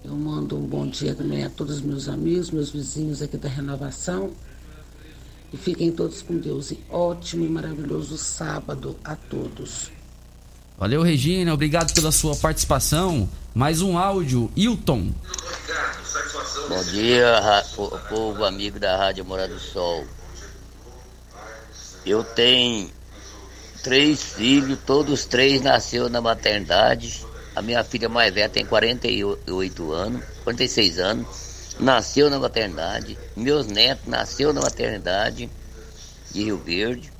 Eu mando um bom dia também a todos os meus amigos, meus vizinhos aqui da Renovação. E fiquem todos com Deus. E ótimo e maravilhoso sábado a todos. Valeu, Regina, obrigado pela sua participação. Mais um áudio, Hilton. Bom dia, povo amigo da Rádio Morada do Sol. Eu tenho três filhos, todos três nasceram na maternidade. A minha filha mais velha tem 48 anos, 46 anos, nasceu na maternidade. Meus netos nasceram na maternidade de Rio Verde.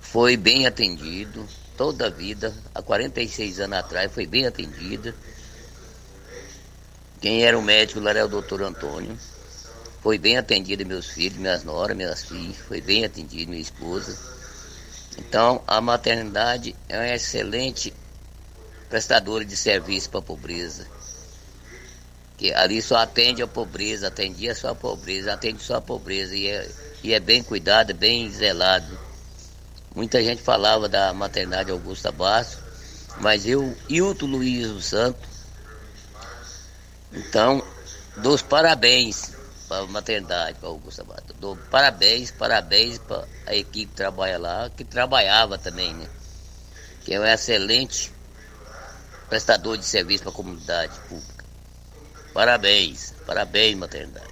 Foi bem atendido toda a vida, há 46 anos atrás, foi bem atendida. Quem era o médico lá era o doutor Antônio. Foi bem atendido meus filhos, minhas noras, minhas filhas. Foi bem atendido minha esposa. Então, a maternidade é um excelente prestadora de serviço para a pobreza. Que ali só atende a pobreza, atendia só a pobreza, atende só a pobreza. E é, e é bem cuidado, bem zelado. Muita gente falava da maternidade Augusta Bastos, mas eu, Hilton Luiz dos Santos, então, dou os parabéns para a maternidade, para Augusta Bastos. Dou parabéns, parabéns para a equipe que trabalha lá, que trabalhava também, né? Que é um excelente prestador de serviço para a comunidade pública. Parabéns, parabéns, maternidade.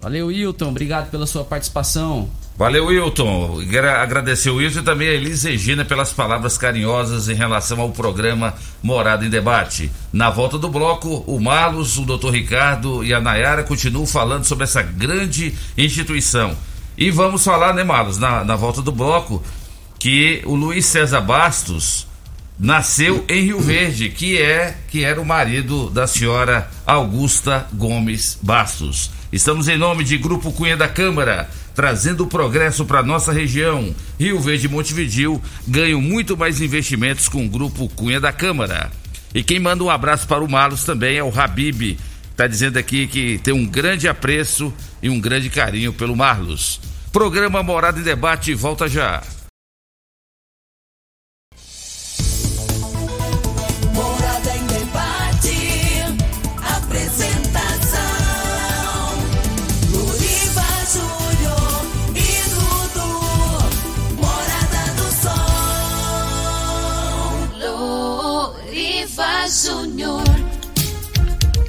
Valeu, Hilton, obrigado pela sua participação. Valeu, Wilton. Gra- Agradecer o Wilton e também a Elis Regina pelas palavras carinhosas em relação ao programa Morada em Debate. Na volta do bloco, o Malus, o Dr. Ricardo e a Nayara continuam falando sobre essa grande instituição. E vamos falar, né, Malus, na, na volta do bloco, que o Luiz César Bastos nasceu em Rio Verde, que é que era o marido da senhora Augusta Gomes Bastos. Estamos em nome de Grupo Cunha da Câmara, trazendo progresso para nossa região. Rio Verde e Montevidil ganham muito mais investimentos com o Grupo Cunha da Câmara. E quem manda um abraço para o Malus também é o Habib. Está dizendo aqui que tem um grande apreço e um grande carinho pelo Marlos. Programa Morada em Debate volta já.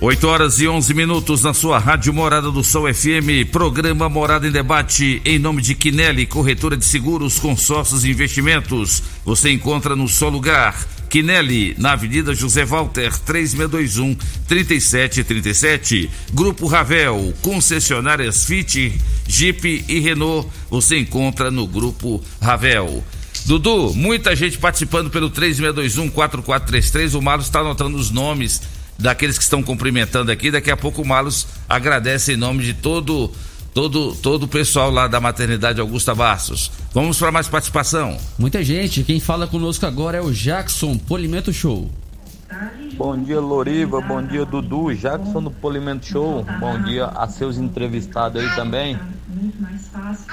8 horas e 11 minutos na sua Rádio Morada do Sol FM, programa Morada em Debate, em nome de Quinelli, corretora de seguros, consórcios e investimentos. Você encontra no só lugar. Quinelli, na Avenida José Walter, 3621 3737. Grupo Ravel, concessionárias Fit, Jeep e Renault. Você encontra no Grupo Ravel. Dudu, muita gente participando pelo 3621 4433. O Marlos está anotando os nomes daqueles que estão cumprimentando aqui. Daqui a pouco o Marlos agradece em nome de todo todo todo o pessoal lá da maternidade Augusta Bastos. Vamos para mais participação. Muita gente. Quem fala conosco agora é o Jackson Polimento Show. Bom dia, Loriva. Bom dia, Dudu. Jackson do Polimento Show. Bom dia a seus entrevistados aí também.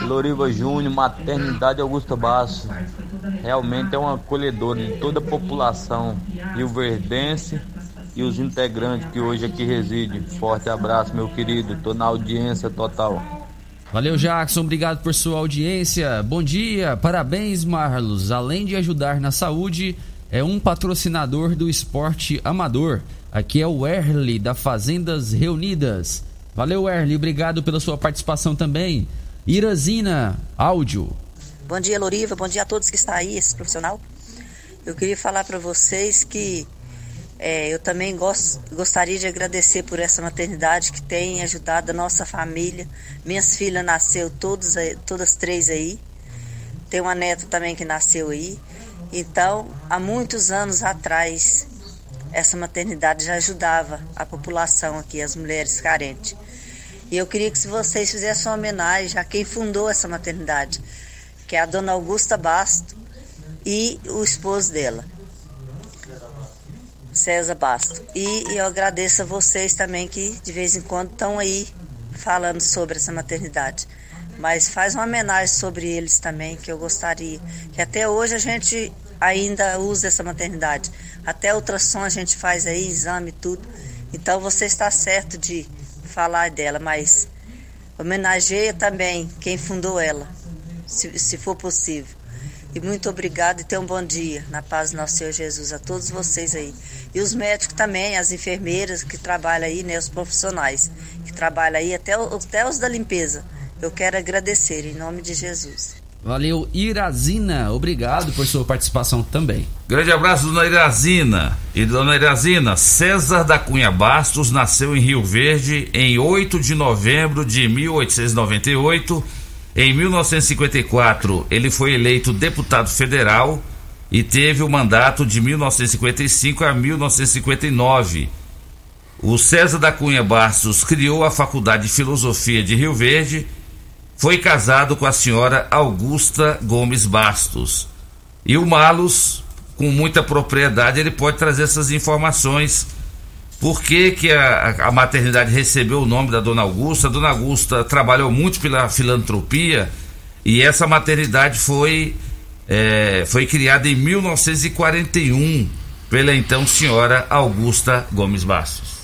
Loriva Júnior, Maternidade Augusta Basso. Realmente é uma acolhedora de toda a população rio-verdense e os integrantes que hoje aqui residem. Forte abraço, meu querido. Estou na audiência total. Valeu, Jackson. Obrigado por sua audiência. Bom dia. Parabéns, Marlos. Além de ajudar na saúde, é um patrocinador do esporte amador. Aqui é o Erle da Fazendas Reunidas. Valeu, Erle. Obrigado pela sua participação também. Irazina, áudio. Bom dia, Loriva. Bom dia a todos que estão aí, esse profissional. Eu queria falar para vocês que é, eu também gost, gostaria de agradecer por essa maternidade que tem ajudado a nossa família. Minhas filhas nasceu todas, todas três aí. Tem uma neta também que nasceu aí. Então, há muitos anos atrás, essa maternidade já ajudava a população aqui, as mulheres carentes. E eu queria que se vocês fizessem uma homenagem a quem fundou essa maternidade, que é a dona Augusta Basto e o esposo dela. César Basto. E eu agradeço a vocês também que de vez em quando estão aí falando sobre essa maternidade. Mas faz uma homenagem sobre eles também, que eu gostaria. Que até hoje a gente ainda usa essa maternidade. Até ultrassom a gente faz aí, exame e tudo. Então você está certo de falar dela, mas homenageia também quem fundou ela, se, se for possível. E muito obrigado e tenha um bom dia. Na paz do nosso Senhor Jesus a todos vocês aí. E os médicos também, as enfermeiras que trabalham aí, né, os profissionais que trabalham aí, até, até os da limpeza. Eu quero agradecer em nome de Jesus. Valeu, Irazina. Obrigado por sua participação também. Grande abraço, dona Irazina. E dona Irazina, César da Cunha Bastos nasceu em Rio Verde em 8 de novembro de 1898 em 1954, ele foi eleito deputado federal e teve o mandato de 1955 a 1959. O César da Cunha Bastos criou a Faculdade de Filosofia de Rio Verde, foi casado com a senhora Augusta Gomes Bastos. E o Malus, com muita propriedade, ele pode trazer essas informações por que, que a, a, maternidade recebeu o nome da Dona Augusta? A Dona Augusta trabalhou muito pela filantropia e essa maternidade foi, é, foi criada em 1941 pela então senhora Augusta Gomes Bastos.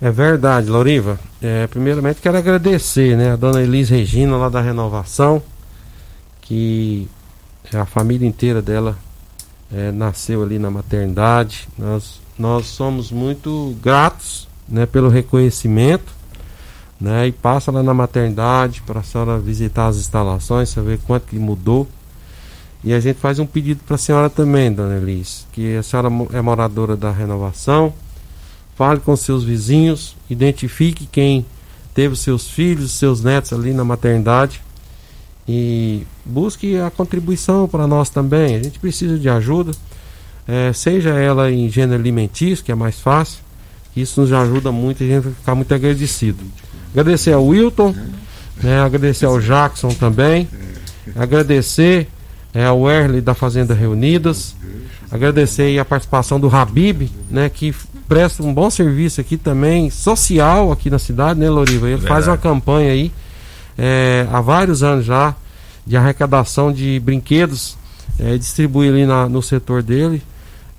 É verdade, Loriva. É, primeiramente quero agradecer né, a dona Elis Regina lá da Renovação, que a família inteira dela é, nasceu ali na maternidade. Nós nós somos muito gratos né, pelo reconhecimento. Né, e passa lá na maternidade para a senhora visitar as instalações, saber quanto que mudou. E a gente faz um pedido para a senhora também, dona Elis, que a senhora é moradora da renovação, fale com seus vizinhos, identifique quem teve seus filhos, seus netos ali na maternidade e busque a contribuição para nós também. A gente precisa de ajuda é, seja ela em gênero alimentício, que é mais fácil, isso nos ajuda muito e a gente vai ficar muito agradecido. Agradecer ao Wilton, né, agradecer ao Jackson também, agradecer é, ao Erle da Fazenda Reunidas, agradecer a participação do Habib, né, que presta um bom serviço aqui também, social aqui na cidade, né, Loriva? Ele faz uma campanha aí é, há vários anos já de arrecadação de brinquedos, é, distribui ali na, no setor dele.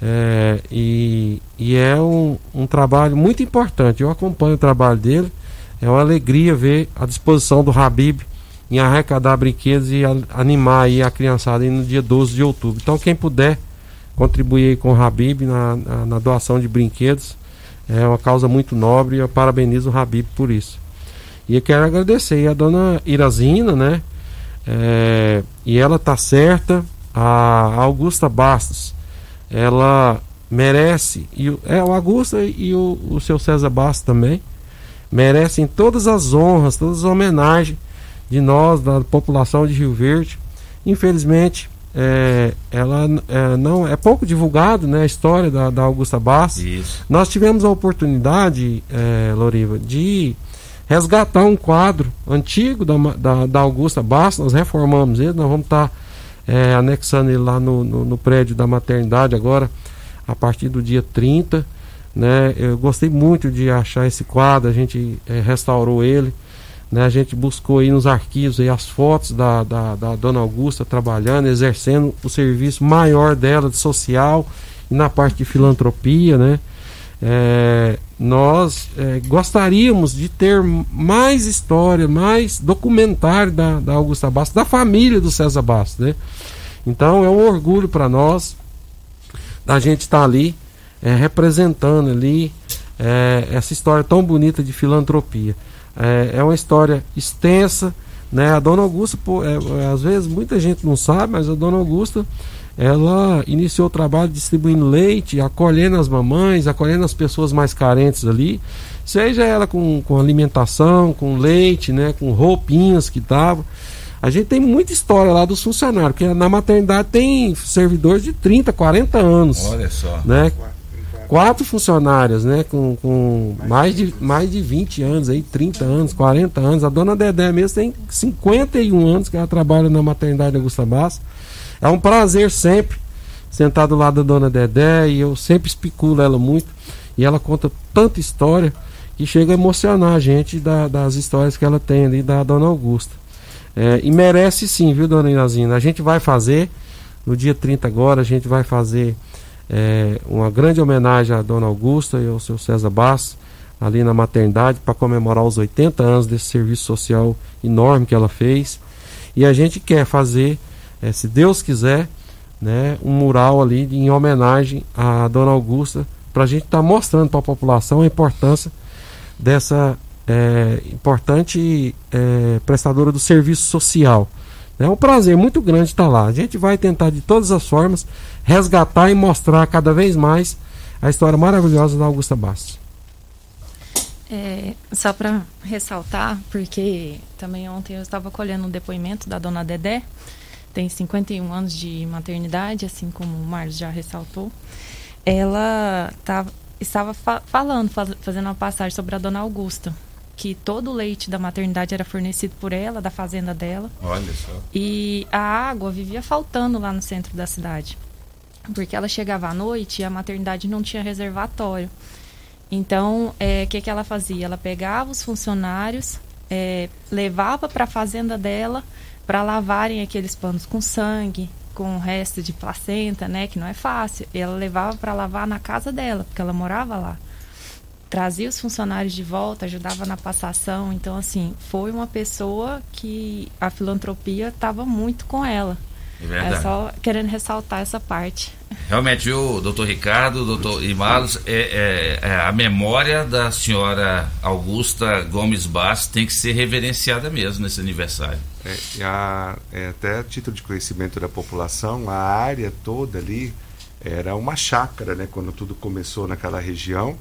É, e, e, é um, um, trabalho muito importante. Eu acompanho o trabalho dele. É uma alegria ver a disposição do Habib em arrecadar brinquedos e animar aí a criançada aí no dia 12 de outubro. Então, quem puder contribuir com o Habib na, na, na doação de brinquedos, É uma causa muito nobre e eu parabenizo o Habib por isso. E eu quero agradecer a dona Irazina, né? É, e ela tá certa, a Augusta Bastos, ela merece, e é o Augusta e o, o seu César Bastos também, merecem todas as honras, todas as homenagens de nós, da população de Rio Verde. Infelizmente, é, ela é, não é pouco divulgado né, a história da, da Augusta Bastos. Isso. Nós tivemos a oportunidade, é, Loriva, de resgatar um quadro antigo da, da, da Augusta Bastos, nós reformamos ele, nós vamos estar é, anexando ele lá no, no, no prédio da maternidade agora, a partir do dia 30. Né? Eu gostei muito de achar esse quadro, a gente é, restaurou ele. Né? A gente buscou aí nos arquivos aí as fotos da, da, da dona Augusta trabalhando, exercendo o serviço maior dela de social e na parte de filantropia, né? É, nós é, gostaríamos de ter mais história, mais documentário da, da Augusta Bastos, da família do César Bastos, né? Então é um orgulho para nós da gente estar ali é, representando ali é, essa história tão bonita de filantropia. É, é uma história extensa, né? A Dona Augusta, pô, é, às vezes muita gente não sabe, mas a Dona Augusta ela iniciou o trabalho distribuindo leite, acolhendo as mamães, acolhendo as pessoas mais carentes ali, seja ela com, com alimentação, com leite, né, com roupinhas que dava. A gente tem muita história lá dos funcionários, porque na maternidade tem servidores de 30, 40 anos. Olha só. Né? Quatro funcionárias, né? Com, com mais, de, mais de 20 anos aí, 30 anos, 40 anos. A dona Dedé mesmo tem 51 anos que ela trabalha na maternidade Augusta Bass. É um prazer sempre sentar do lado da dona Dedé e eu sempre especulo ela muito. E ela conta tanta história que chega a emocionar a gente da- das histórias que ela tem ali da dona Augusta. É, e merece sim, viu, dona Inazina? A gente vai fazer, no dia 30 agora, a gente vai fazer é, uma grande homenagem à dona Augusta e ao seu César Bass, ali na maternidade, para comemorar os 80 anos desse serviço social enorme que ela fez. E a gente quer fazer, é, se Deus quiser, né, um mural ali em homenagem à dona Augusta, para a gente estar mostrando para a população a importância dessa é, importante é, prestadora do serviço social. É um prazer muito grande estar lá. A gente vai tentar de todas as formas resgatar e mostrar cada vez mais a história maravilhosa da Augusta Bastos. É, só para ressaltar, porque também ontem eu estava colhendo um depoimento da dona Dedé, tem 51 anos de maternidade, assim como o Marlos já ressaltou. Ela tava, estava fa- falando, faz- fazendo uma passagem sobre a dona Augusta, que todo o leite da maternidade era fornecido por ela, da fazenda dela. Olha só. E a água vivia faltando lá no centro da cidade. Porque ela chegava à noite e a maternidade não tinha reservatório. Então, é, o que, que ela fazia? Ela pegava os funcionários, é, levava para a fazenda dela para lavarem aqueles panos com sangue, com o resto de placenta, né? Que não é fácil. E ela levava para lavar na casa dela, porque ela morava lá. Trazia os funcionários de volta, ajudava na passação. Então, assim, foi uma pessoa que a filantropia estava muito com ela. É verdade. É só querendo ressaltar essa parte. Realmente, o doutor Ricardo, doutor Imalos, é, é- é a memória da senhora Augusta Gomes Bass tem que ser reverenciada mesmo nesse aniversário. É, a- é, até a título de conhecimento da população, a área toda ali era uma chácara, né, quando tudo começou naquela região.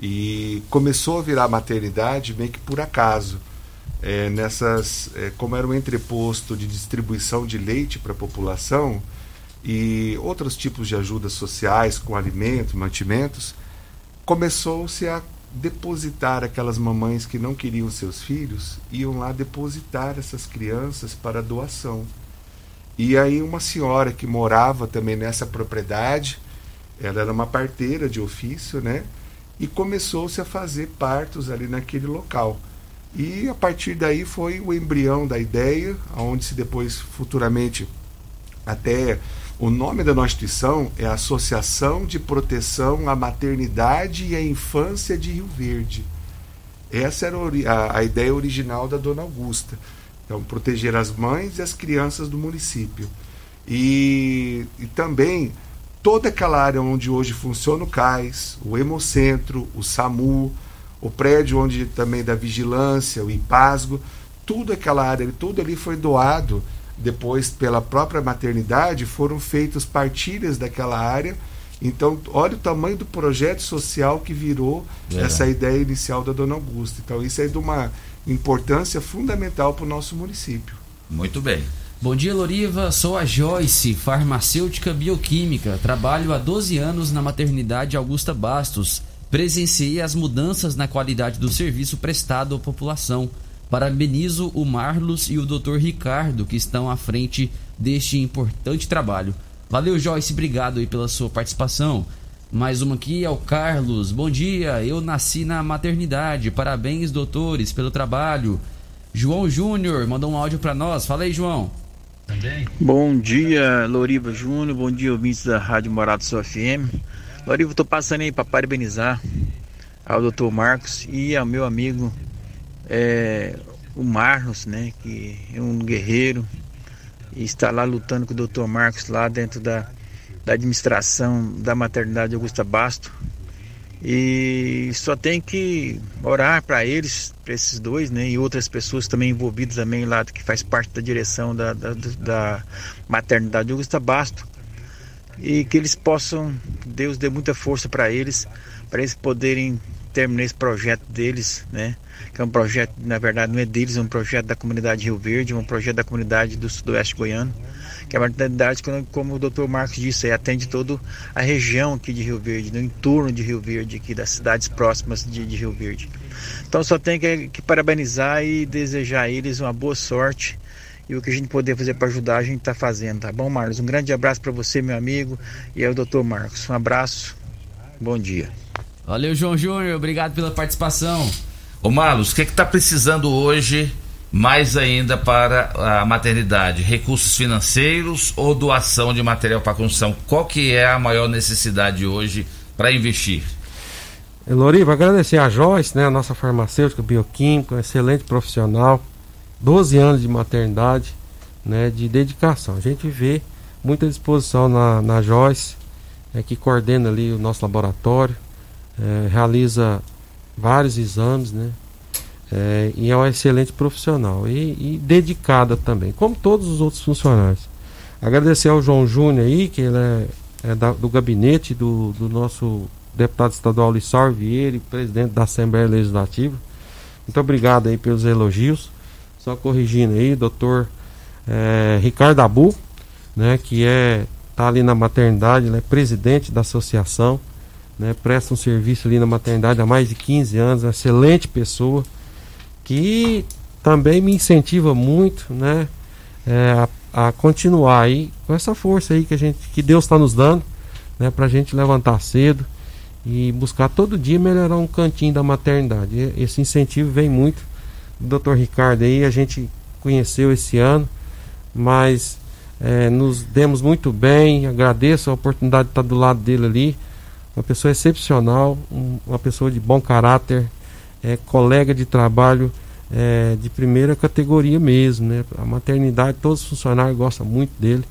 E começou a virar maternidade meio que por acaso. É, nessas, é, como era um entreposto de distribuição de leite para a população e outros tipos de ajudas sociais com alimentos, mantimentos, começou-se a depositar aquelas mamães que não queriam seus filhos, iam lá depositar essas crianças para doação. E aí uma senhora que morava também nessa propriedade, ela era uma parteira de ofício, né? E começou-se a fazer partos ali naquele local. E a partir daí foi o embrião da ideia, aonde se depois futuramente até o nome da nossa instituição é Associação de Proteção à Maternidade e à Infância de Rio Verde. Essa era a a ideia original da Dona Augusta. Então, proteger as mães e as crianças do município. E, e também toda aquela área onde hoje funciona o CAIS, o Hemocentro, o SAMU, o prédio onde também da vigilância, o IPASGO, tudo aquela área, tudo ali foi doado depois pela própria maternidade, foram feitas partilhas daquela área. Então, olha o tamanho do projeto social que virou É. essa ideia inicial da Dona Augusta. Então, isso é de uma importância fundamental para o nosso município. Muito bem. Bom dia, Loriva. Sou a Joyce, farmacêutica bioquímica. Trabalho há 12 anos na maternidade Augusta Bastos. Presenciei as mudanças na qualidade do serviço prestado à população. Parabenizo o Marlos e o Dr. Ricardo, que estão à frente deste importante trabalho. Valeu, Joyce. Obrigado aí pela sua participação. Mais uma aqui é o Carlos. Bom dia, eu nasci na maternidade. Parabéns, doutores, pelo trabalho. João Júnior mandou um áudio para nós. Fala aí, João. Bom dia, Loriva Júnior. Bom dia, ouvintes da Rádio Morado Sou FM. Loriva, estou passando aí para parabenizar ao Dr. Marcos e ao meu amigo é, o Marlos, né, que é um guerreiro e está lá lutando com o Dr. Marcos lá dentro da, da administração da maternidade Augusta Basto. E só tem que orar para eles, para esses dois, né? E outras pessoas também envolvidas também lá, que faz parte da direção da, da, da maternidade Augusta Basto. E que eles possam, Deus dê muita força para eles, para eles poderem terminar esse projeto deles, né? Que é um projeto, na verdade, não é deles, é um projeto da comunidade Rio Verde, um projeto da comunidade do Sudoeste Goiano que é uma que, como o Dr. Marcos disse, atende toda a região aqui de Rio Verde, no entorno de Rio Verde, aqui das cidades próximas de, de Rio Verde. Então só tem que, que, parabenizar e desejar a eles uma boa sorte e o que a gente puder fazer para ajudar a gente está fazendo, tá bom, Marcos? Um grande abraço para você, meu amigo, e ao Dr. Marcos. Um abraço, bom dia. Valeu, João Júnior, obrigado pela participação. Ô Marlos, o que está precisando hoje mais ainda para a maternidade? Recursos financeiros ou doação de material para construção? Qual que é a maior necessidade hoje para investir? Loriva, agradecer a Joyce, né, a nossa farmacêutica bioquímica, excelente profissional, 12 anos de maternidade, né, de dedicação. A gente vê muita disposição na, na Joyce, é, que coordena ali o nosso laboratório, é, realiza vários exames, né, é, e é uma excelente profissional e, e, dedicada também, como todos os outros funcionários. Agradecer ao João Júnior aí, que ele é, é da, do gabinete do, do, nosso deputado estadual Lissar Vieira, presidente da Assembleia Legislativa. Muito obrigado aí pelos elogios. Só corrigindo aí, doutor é, Ricardo Abu, né, que é tá ali na maternidade, é presidente da associação, né, presta um serviço ali na maternidade há mais de 15 anos, excelente pessoa que também me incentiva muito, né, é, a, a, continuar aí com essa força aí que a gente, que Deus está nos dando, né, para a gente levantar cedo e buscar todo dia melhorar um cantinho da maternidade. Esse incentivo vem muito do Dr. Ricardo aí, a gente conheceu esse ano, mas é, nos demos muito bem. Agradeço a oportunidade de estar do lado dele ali, uma pessoa excepcional, um, uma pessoa de bom caráter é, colega de trabalho é, de primeira categoria mesmo, né? A maternidade, todos os funcionários gostam muito dele.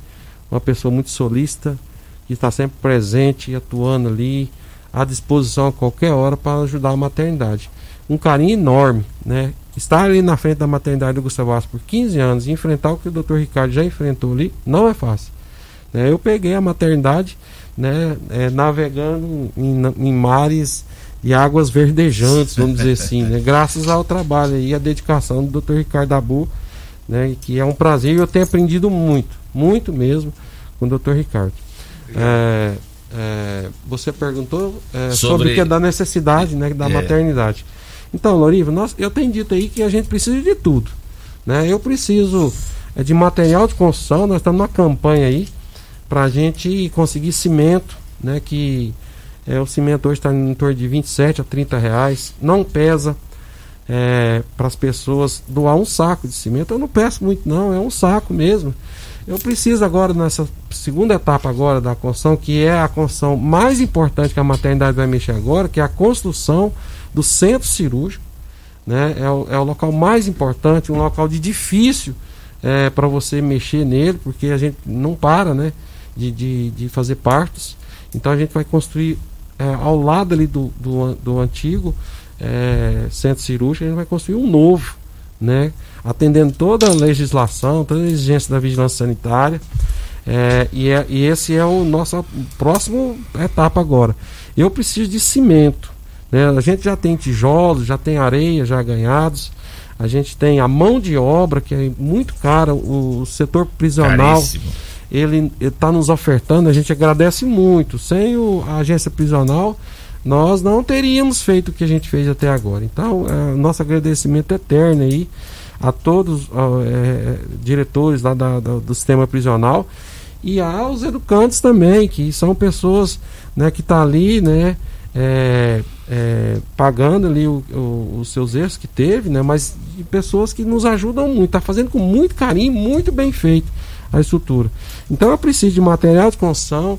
Uma pessoa muito solícita, que está sempre presente atuando ali, à disposição a qualquer hora para ajudar a maternidade. Um carinho enorme, né? Estar ali na frente da maternidade do Gustavo Vasco por 15 anos e enfrentar o que o Dr. Ricardo já enfrentou ali, não é fácil. Né? Eu peguei a maternidade, né, é, navegando em, em mares e águas verdejantes, vamos dizer assim, né? graças ao trabalho e à dedicação do Dr. Ricardo Abu, né? que é um prazer e eu tenho aprendido muito, muito mesmo com o Dr. Ricardo. É, é, você perguntou é, sobre, sobre o que é da necessidade né, da maternidade. Então, Loriva, nós, eu tenho dito aí que a gente precisa de tudo. Né? Eu preciso de material de construção, nós estamos numa campanha aí para a gente conseguir cimento, né, que é, o cimento hoje está em torno de 27 a 30 reais. Não pesa é, para as pessoas doar um saco de cimento. Eu não peço muito, não, é um saco mesmo. Eu preciso agora, nessa segunda etapa agora da construção, que é a construção mais importante que a maternidade vai mexer agora, que é a construção do centro cirúrgico. Né? É, o, é o local mais importante, um local de difícil é, para você mexer nele, porque a gente não para né? De, de, de fazer partos. Então a gente vai construir é, ao lado ali do, do, do antigo é, centro cirúrgico, a gente vai construir um novo, né? Atendendo toda a legislação, toda a exigência da vigilância sanitária. É, e, é, e esse é o nosso próximo etapa agora. Eu preciso de cimento. Né? A gente já tem tijolos, já tem areia já ganhados. A gente tem a mão de obra, que é muito cara. O, o setor prisional, Caríssimo. Ele está nos ofertando. A gente agradece muito. Sem o, a agência prisional, nós não teríamos feito o que a gente fez até agora. Então, é, nosso agradecimento eterno aí a todos ó, é, diretores lá da, da- do sistema prisional e aos educantes também, que são pessoas né, que estão ali, né, é, é, pagando ali o- o- os seus erros que teve, né, mas de pessoas que nos ajudam muito, está fazendo com muito carinho, muito bem feito a estrutura. Então eu preciso de material de construção,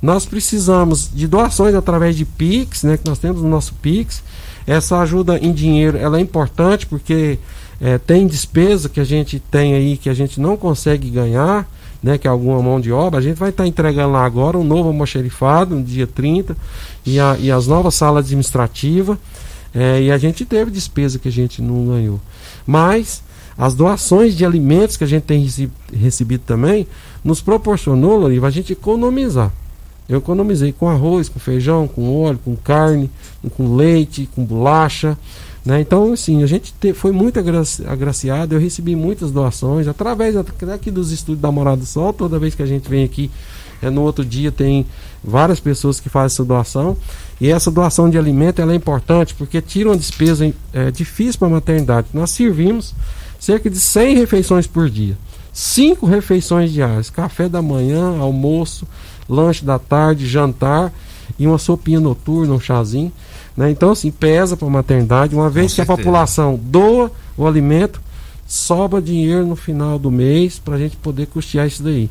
nós precisamos de doações através de Pix, né, que nós temos no nosso Pix. Essa ajuda em dinheiro ela é importante porque é, tem despesa que a gente tem aí que a gente não consegue ganhar, né, que é alguma mão de obra. A gente vai estar entregando lá agora um novo almoxerifado no dia 30 e, a, e as novas salas administrativas. É, e a gente teve despesa que a gente não ganhou. Mas as doações de alimentos que a gente tem rece- recebido também nos proporcionou, Loriva, a gente economizar. Eu economizei com arroz, com feijão, com óleo, com carne, com leite, com bolacha. Né? Então, assim, a gente te- foi muito agraci- agraciado. Eu recebi muitas doações através aqui dos estúdios da Morada do Sol. Toda vez que a gente vem aqui, é, no outro dia tem várias pessoas que fazem essa doação. E essa doação de alimento ela é importante porque tira uma despesa é, difícil para a maternidade. Nós servimos cerca de 100 refeições por dia. Cinco refeições diárias: café da manhã, almoço, lanche da tarde, jantar e uma sopinha noturna, um chazinho. Né? Então, assim, pesa para a maternidade. Uma vez que a população doa o alimento, sobra dinheiro no final do mês para a gente poder custear isso daí.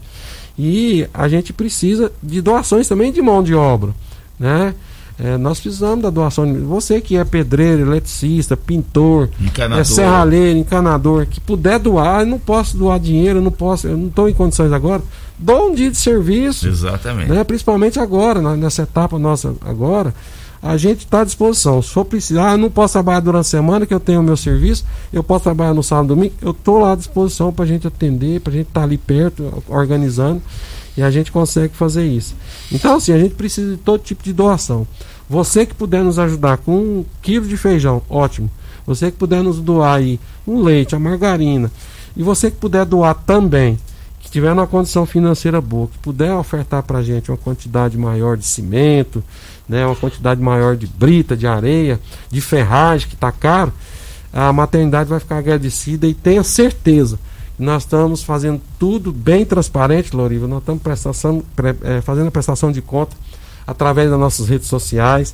E a gente precisa de doações também de mão de obra. Né? É, nós precisamos da doação. de- Você que é pedreiro, eletricista, pintor, Encanador. é serralheiro, encanador, que puder doar, eu não posso doar dinheiro, eu não posso, eu não estou em condições agora. Dou um dia de serviço, Exatamente. né? principalmente agora, nessa etapa nossa agora, a gente está à disposição. Se for precisar, ah, eu não posso trabalhar durante a semana que eu tenho o meu serviço, eu posso trabalhar no sábado e domingo, eu estou lá à disposição para a gente atender, para a gente estar ali perto, organizando, e a gente consegue fazer isso. Então, assim, a gente precisa de todo tipo de doação. Você que puder nos ajudar com um quilo de feijão, ótimo. Você que puder nos doar aí um leite, a margarina, e você que puder doar também que tiver numa condição financeira boa, que puder ofertar para a gente uma quantidade maior de cimento, né, uma quantidade maior de brita, de areia, de ferragem, que está caro, a maternidade vai ficar agradecida e tenha certeza nós estamos fazendo tudo bem transparente, Loriva. Nós estamos prestação, pre- eh, fazendo a prestação de conta através das nossas redes sociais.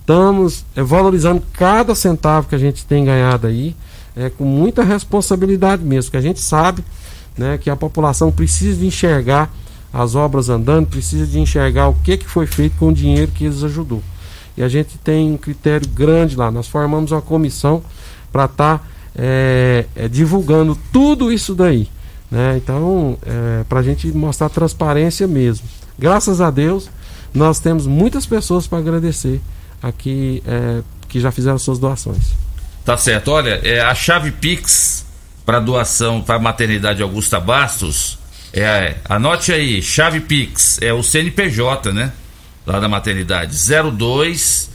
Estamos eh, valorizando cada centavo que a gente tem ganhado aí, eh, com muita responsabilidade mesmo, que a gente sabe né, que a população precisa de enxergar as obras andando, precisa de enxergar o que, que foi feito com o dinheiro que eles ajudou. E a gente tem um critério grande lá. Nós formamos uma comissão para estar divulgando tudo isso daí. Né? Então, para a gente mostrar transparência mesmo. Graças a Deus, nós temos muitas pessoas para agradecer aqui é, que já fizeram suas doações. Tá certo. Olha, é, a chave Pix para doação para a maternidade Augusta Bastos é, anote aí, chave Pix, é o CNPJ, né? Lá da maternidade. 02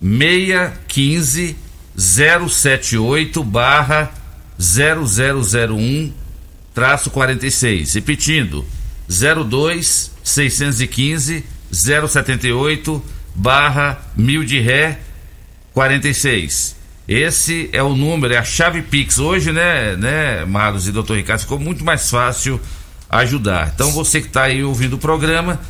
615 078 barra 0001 traço 46. Repetindo, 02 615 078 barra mil de ré 46. Esse é o número, é a chave Pix. Hoje, né, né, Marlos e doutor Ricardo, ficou muito mais fácil ajudar. Então você que está aí ouvindo o programa,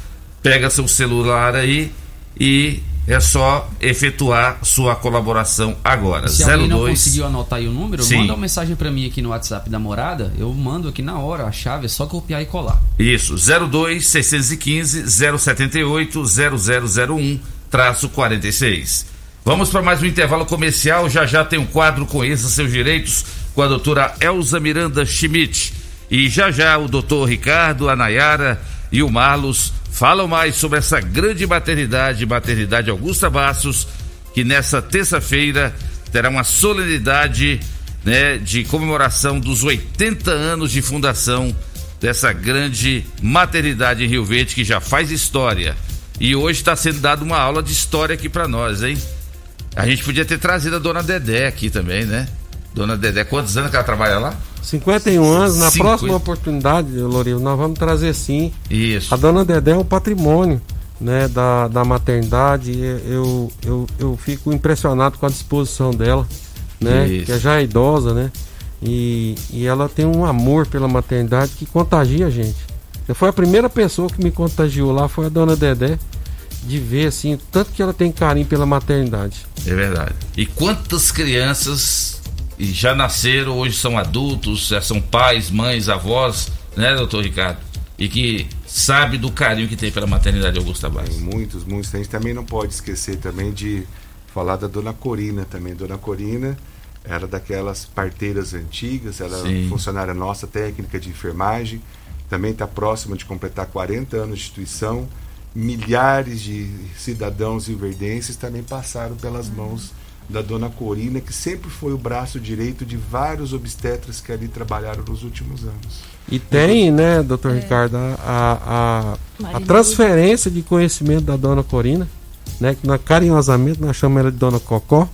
pega seu celular aí e é só efetuar sua colaboração agora. Se alguém não 02 conseguiu anotar aí o número, Sim. manda uma mensagem pra mim aqui no WhatsApp da morada. Eu mando aqui na hora a chave, é só copiar e colar. Isso, 02 615 078 0001 traço 46. Vamos para mais um intervalo comercial. Já já tem um quadro Conheça Seus Direitos com a doutora Elza Miranda Schmidt. E já já o doutor Ricardo, a Nayara e o Marlos falam mais sobre essa grande maternidade, maternidade Augusta Bastos, que nessa terça-feira terá uma solenidade né, de comemoração dos 80 anos de fundação dessa grande maternidade em Rio Verde que já faz história. E hoje está sendo dada uma aula de história aqui para nós, hein? A gente podia ter trazido a dona Dedé aqui também, né? Dona Dedé, quantos anos que ela trabalha lá? 51 anos. Na 50. próxima oportunidade, Lourinho, nós vamos trazer sim. Isso. A dona Dedé é um patrimônio né, da, da maternidade. Eu, eu, eu fico impressionado com a disposição dela, né? Isso. Que já é idosa, né? E, e ela tem um amor pela maternidade que contagia a gente. Foi a primeira pessoa que me contagiou lá, foi a dona Dedé, de ver assim, o tanto que ela tem carinho pela maternidade. É verdade. E quantas crianças e já nasceram, hoje são adultos, já são pais, mães, avós, né, doutor Ricardo? E que sabe do carinho que tem pela maternidade Augusta Bastos. Muitos, muitos. A gente também não pode esquecer também de falar da dona Corina também. Dona Corina era daquelas parteiras antigas, ela é Sim. funcionária nossa, técnica de enfermagem, também está próxima de completar 40 anos de instituição. Milhares de cidadãos rioverdenses também passaram pelas mãos da dona Corina, que sempre foi o braço direito de vários obstetras que ali trabalharam nos últimos anos. E tem, né, doutor Ricardo, a, a, a- transferência de conhecimento da dona Corina, né, que nós, carinhosamente nós chamamos ela de dona Cocó,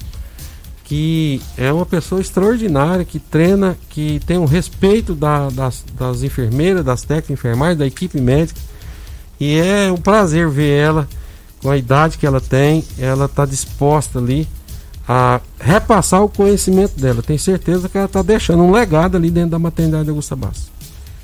que é uma pessoa extraordinária, que treina, que tem um respeito da- das, das enfermeiras, das técnicas de enfermagem, da equipe médica. E é um prazer ver ela, com a idade que ela tem, ela está disposta ali a repassar o conhecimento dela. Tenho certeza que ela está deixando um legado ali dentro da maternidade Augusta Bastos.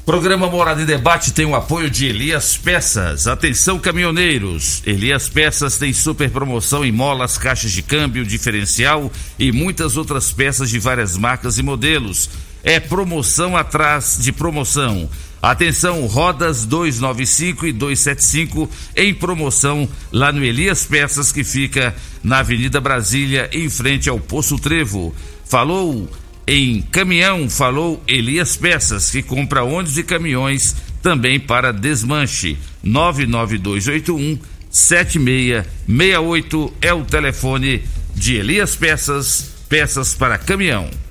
Programa Morada em Debate tem o apoio de Elias Peças. Atenção, caminhoneiros. Elias Peças tem super promoção em molas, caixas de câmbio, diferencial e muitas outras peças de várias marcas e modelos. É promoção atrás de promoção. Atenção, rodas 295 e 275 em promoção lá no Elias Peças, que fica na Avenida Brasília, em frente ao Poço Trevo. Falou em caminhão, falou Elias Peças, que compra ônibus e caminhões também para desmanche. 99281 7668 é o telefone de Elias Peças, peças para caminhão.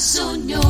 Júnior.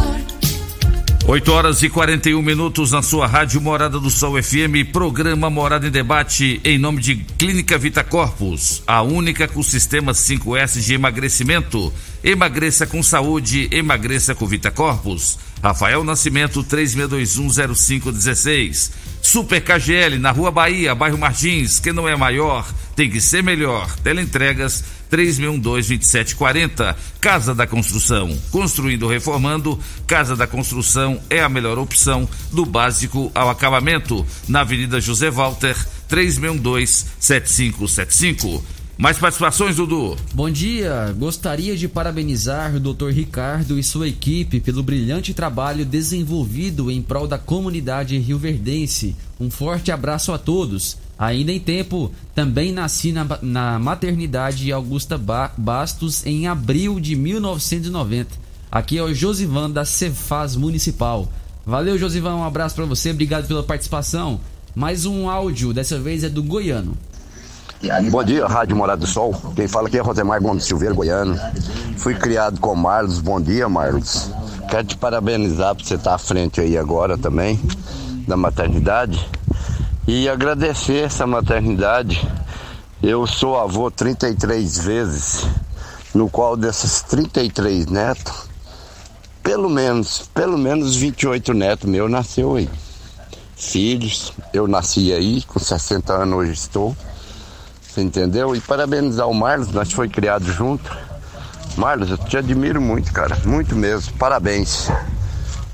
8 horas e 41 minutos na sua rádio Morada do Sol FM, programa Morada em Debate, em nome de Clínica Vita Corpus, a única com sistema 5S de emagrecimento. Emagreça com saúde, emagreça com Vita Corpus. Rafael Nascimento, 36210516. Super KGL, na Rua Bahia, bairro Martins, que não é maior, tem que ser melhor. Teleentregas 3612-2740. Casa da Construção. Construindo ou reformando, Casa da Construção é a melhor opção do básico ao acabamento. Na Avenida José Walter, 3612-7575. Mais participações, Dudu? Bom dia, gostaria de parabenizar o Dr. Ricardo e sua equipe pelo brilhante trabalho desenvolvido em prol da comunidade rioverdense. Um forte abraço a todos. Ainda em tempo, também nasci na, na maternidade Augusta ba Bastos em abril de 1990. Aqui é o Josivan da Cefaz Municipal. Valeu, Josivan, um abraço para você, obrigado pela participação. Mais um áudio, dessa vez é do Goiano. Bom dia, Rádio Morada do Sol. Quem fala aqui é Rosemar Gomes Silveira, goiano. Fui criado com Marlos. Bom dia, Marlos. Quero te parabenizar por você estar à frente aí agora também, da maternidade. E agradecer essa maternidade. Eu sou avô 33 vezes, no qual dessas 33 netos, pelo menos, pelo menos 28 netos meus nasceu aí. Filhos, eu nasci aí, com 60 anos hoje estou. Você entendeu? E parabenizar o Marlos, nós foi criado junto. Marlos, eu te admiro muito, cara, muito mesmo. Parabéns.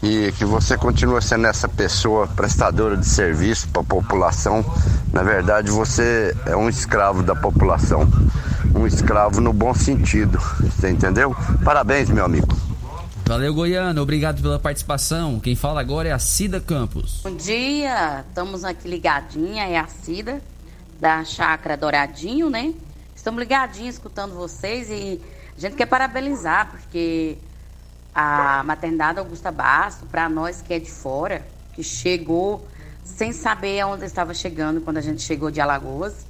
E que você continue sendo essa pessoa prestadora de serviço para a população. Na verdade, você é um escravo da população. Um escravo no bom sentido. Você entendeu? Parabéns, meu amigo. Valeu, Goiano. Obrigado pela participação. Quem fala agora é a Cida Campos. Bom dia, estamos aqui ligadinha, é a Cida, da Chácara Douradinho, né? Estamos ligadinhos, escutando vocês e a gente quer parabenizar, porque a maternidade Augusta Basto, para nós que é de fora, que chegou sem saber aonde estava chegando quando a gente chegou de Alagoas,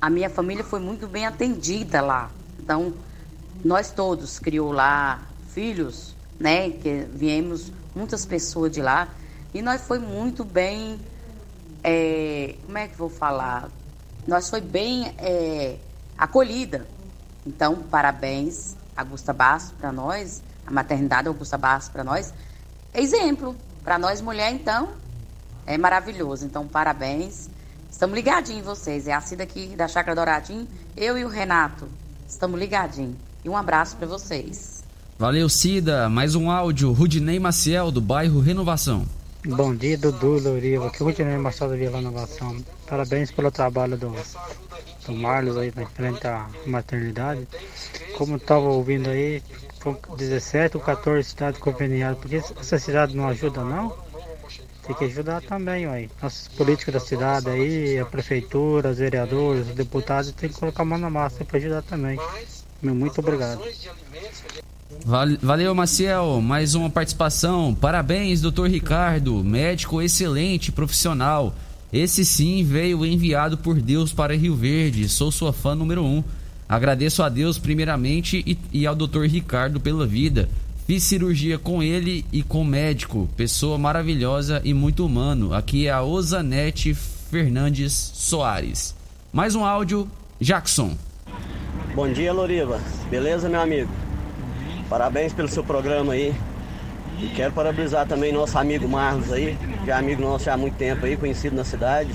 a minha família foi muito bem atendida lá. Então, nós todos criou lá filhos, né? Que viemos muitas pessoas de lá e nós foi muito bem, é, como é que vou falar? Nós foi bem é, acolhida. Então, parabéns, Augusta Basso para nós, a maternidade Augusta Basso para nós, é exemplo para nós mulher. Então, é maravilhoso. Então, parabéns. Estamos ligadinhos em vocês. É a Cida aqui da Chácara Douradinho. Eu e o Renato estamos ligadinhos. E um abraço para vocês. Valeu, Cida. Mais um áudio. Rudinei Maciel, do bairro Renovação. Bom dia, Dudu, Louriva. Aqui é o Rudinei Maciel da Vila Renovação. Parabéns pelo trabalho do, do Marlos aí na frente à maternidade. Como estava ouvindo aí, com 17 ou 14 cidades conveniadas. Por que essa cidade não ajuda, não? Tem que ajudar também, ué. Nossos políticos da cidade aí, a prefeitura, os vereadores, os deputados, tem que colocar a mão na massa para ajudar também. Muito obrigado. Val- Valeu, Maciel. Mais uma participação. Parabéns, doutor Ricardo. Médico excelente, profissional. Esse sim veio enviado por Deus para Rio Verde. Sou sua fã número um. Agradeço a Deus primeiramente e, e ao doutor Ricardo pela vida. Fiz cirurgia com ele e com o médico. Pessoa maravilhosa e muito humano. Aqui é a Osanete Fernandes Soares. Mais um áudio, Jackson. Bom dia, Loriva. Beleza, meu amigo? Parabéns pelo seu programa aí. E quero parabenizar também nosso amigo Marlos aí, que é amigo nosso há muito tempo aí, conhecido na cidade.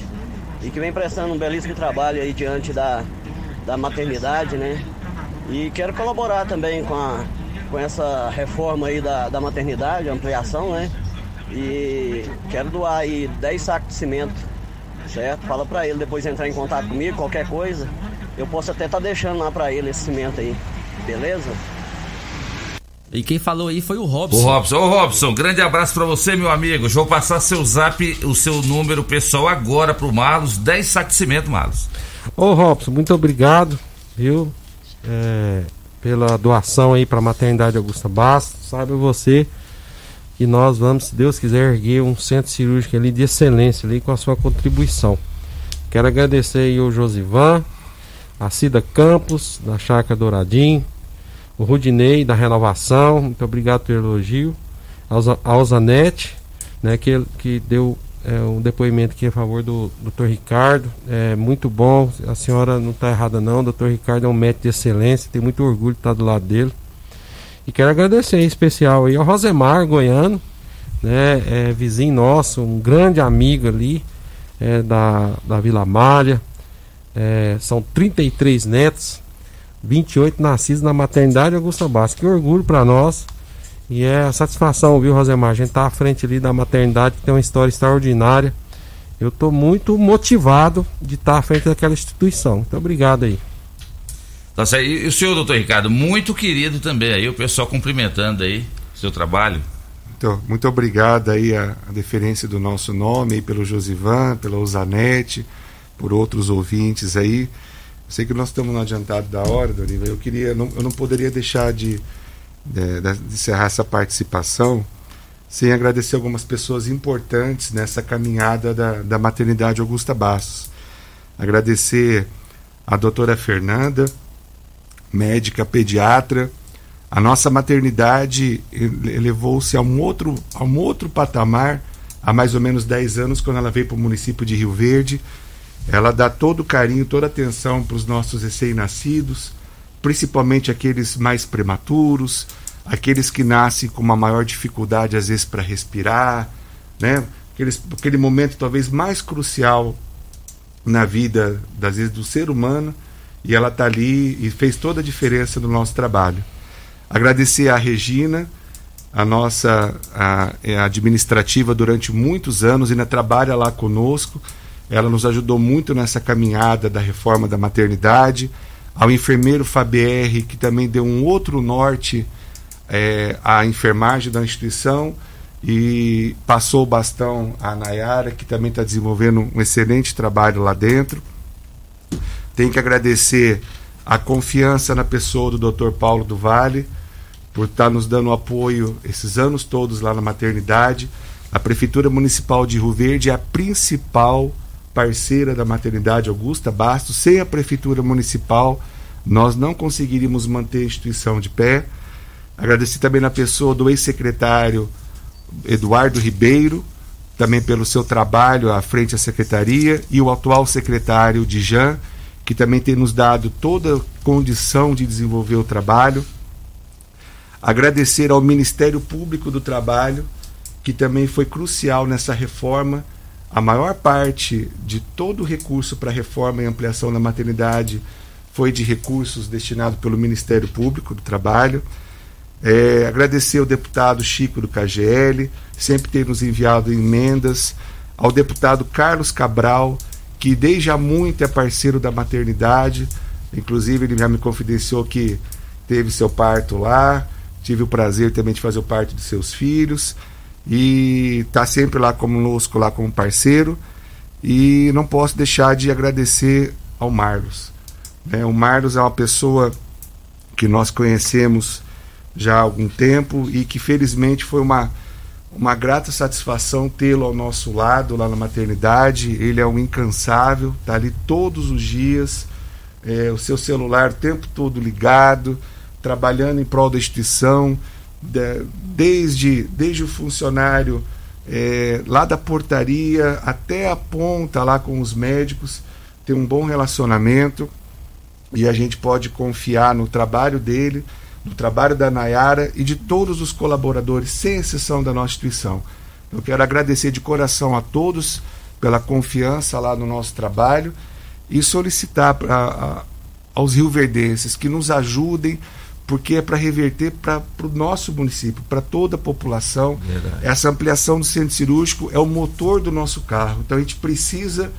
E que vem prestando um belíssimo trabalho aí diante da, da maternidade, né? E quero colaborar também com, a, com essa reforma aí da, da maternidade, ampliação, né? E quero doar aí 10 sacos de cimento, certo? Fala pra ele depois entrar em contato comigo, qualquer coisa. Eu posso até estar deixando lá pra ele esse cimento aí, beleza? E quem falou aí foi o Robson. O Robson. Ô Robson, grande abraço pra você, meu amigo. Vou passar seu zap, o seu número pessoal agora pro Marlos. 10 sacos de cimento, Marlos. Ô Robson, muito obrigado, viu? É, pela doação aí para a maternidade Augusta Bastos. Sabe você que nós vamos, se Deus quiser, erguer um centro cirúrgico ali de excelência ali com a sua contribuição. Quero agradecer aí o Josivan, a Cida Campos, da Chácara Douradinho, o Rudinei da Renovação, muito obrigado pelo elogio, a Za- a Zanete, né, que, que deu é, um depoimento aqui a favor do Dr. Ricardo, é muito bom, a senhora não está errada não, o Dr. Ricardo é um médico de excelência, tem muito orgulho de estar do lado dele. E quero agradecer em especial aí ao Rosemar Goiano, né, é, vizinho nosso, um grande amigo ali é, da, da Vila Malha. É, são 33 netos, 28 nascidos na maternidade Augusta Bastos. Que orgulho para nós. E é a satisfação, viu, Rosemar? A gente tá à frente ali da maternidade, que tem uma história extraordinária. Eu tô muito motivado de estar à frente daquela instituição. Muito obrigado aí. Tá certo. E o senhor, doutor Ricardo, muito querido também aí, o pessoal cumprimentando aí o seu trabalho. Então, muito obrigado aí a, a deferência do nosso nome, aí pelo Josivan, pela Usanete, por outros ouvintes aí. Sei que nós estamos no adiantado da hora, Doriva. Eu queria, não, eu não poderia deixar de, de, de encerrar essa participação sem agradecer algumas pessoas importantes nessa caminhada da, da maternidade Augusta Bastos. Agradecer a doutora Fernanda, médica pediatra, a nossa maternidade ele- elevou-se a um outro a um outro patamar há mais ou menos 10 anos quando ela veio para o município de Rio Verde. Ela dá todo o carinho, toda a atenção para os nossos recém-nascidos, principalmente aqueles mais prematuros, aqueles que nascem com uma maior dificuldade às vezes para respirar, né? Aqueles, aquele momento talvez mais crucial na vida das vezes do ser humano e ela está ali e fez toda a diferença no nosso trabalho. Agradecer a Regina, a nossa a, é, administrativa durante muitos anos, ainda trabalha lá conosco. Ela nos ajudou muito nessa caminhada da reforma da maternidade. Ao enfermeiro Fabier, que também deu um outro norte é, a enfermagem da instituição e passou o bastão à Nayara, que também está desenvolvendo um excelente trabalho lá dentro. Tenho que agradecer a confiança na pessoa do Dr. Paulo do Vale, por estar nos dando apoio esses anos todos lá na maternidade. A Prefeitura Municipal de Rio Verde é a principal parceira da maternidade Augusta Bastos. Sem a Prefeitura Municipal, nós não conseguiríamos manter a instituição de pé. Agradecer também na pessoa do ex-secretário Eduardo Ribeiro, também pelo seu trabalho à frente da secretaria, e o atual secretário Dijan, que também tem nos dado toda a condição de desenvolver o trabalho. Agradecer ao Ministério Público do Trabalho, que também foi crucial nessa reforma. A maior parte de todo o recurso para reforma e ampliação da maternidade foi de recursos destinados pelo Ministério Público do Trabalho. É, agradecer ao deputado Chico do KGL, sempre ter nos enviado emendas, ao deputado Carlos Cabral, que desde há muito é parceiro da maternidade, inclusive ele já me confidenciou que teve seu parto lá, tive o prazer também de fazer o parto de seus filhos, e está sempre lá conosco, lá como parceiro, e não posso deixar de agradecer ao Marlos. Né? O Marlos é uma pessoa que nós conhecemos já há algum tempo e que felizmente foi uma, uma grata satisfação tê-lo ao nosso lado lá na maternidade. Ele é um incansável, está ali todos os dias, é, o seu celular o tempo todo ligado, trabalhando em prol da instituição, de, desde, desde o funcionário é, lá da portaria até a ponta lá com os médicos, tem um bom relacionamento e a gente pode confiar no trabalho dele do trabalho da Nayara e de todos os colaboradores, sem exceção da nossa instituição. Eu quero agradecer de coração a todos pela confiança lá no nosso trabalho e solicitar pra, a, aos rioverdenses que nos ajudem, porque é para reverter para o nosso município, para toda a população. Verdade. Essa ampliação do centro cirúrgico é o motor do nosso carro. Então a gente precisa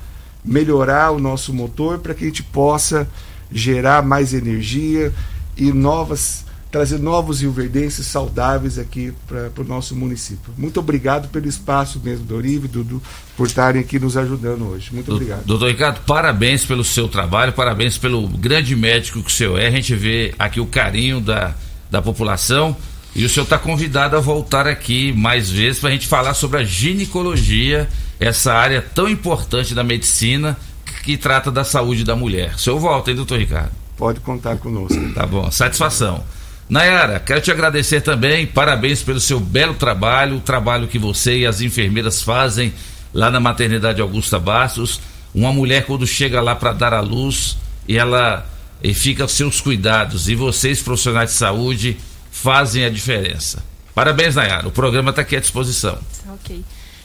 melhorar o nosso motor para que a gente possa gerar mais energia e novas trazer novos rioverdenses saudáveis aqui para o nosso município. Muito obrigado pelo espaço mesmo, Dorivo e Dudu, por estarem aqui nos ajudando hoje. Muito obrigado. Doutor Ricardo, parabéns pelo seu trabalho, parabéns pelo grande médico que o senhor é. A gente vê aqui o carinho da, da população e o senhor está convidado a voltar aqui mais vezes para a gente falar sobre a ginecologia, essa área tão importante da medicina que trata da saúde da mulher. O senhor volta, hein, doutor Ricardo? Pode contar conosco. Tá bom, satisfação. Nayara, quero te agradecer também, parabéns pelo seu belo trabalho, o trabalho que você e as enfermeiras fazem lá na maternidade Augusta Bastos. Uma mulher quando chega lá para dar à luz e ela e fica aos seus cuidados e vocês profissionais de saúde fazem a diferença. Parabéns, Nayara. O programa está aqui à disposição. Ok.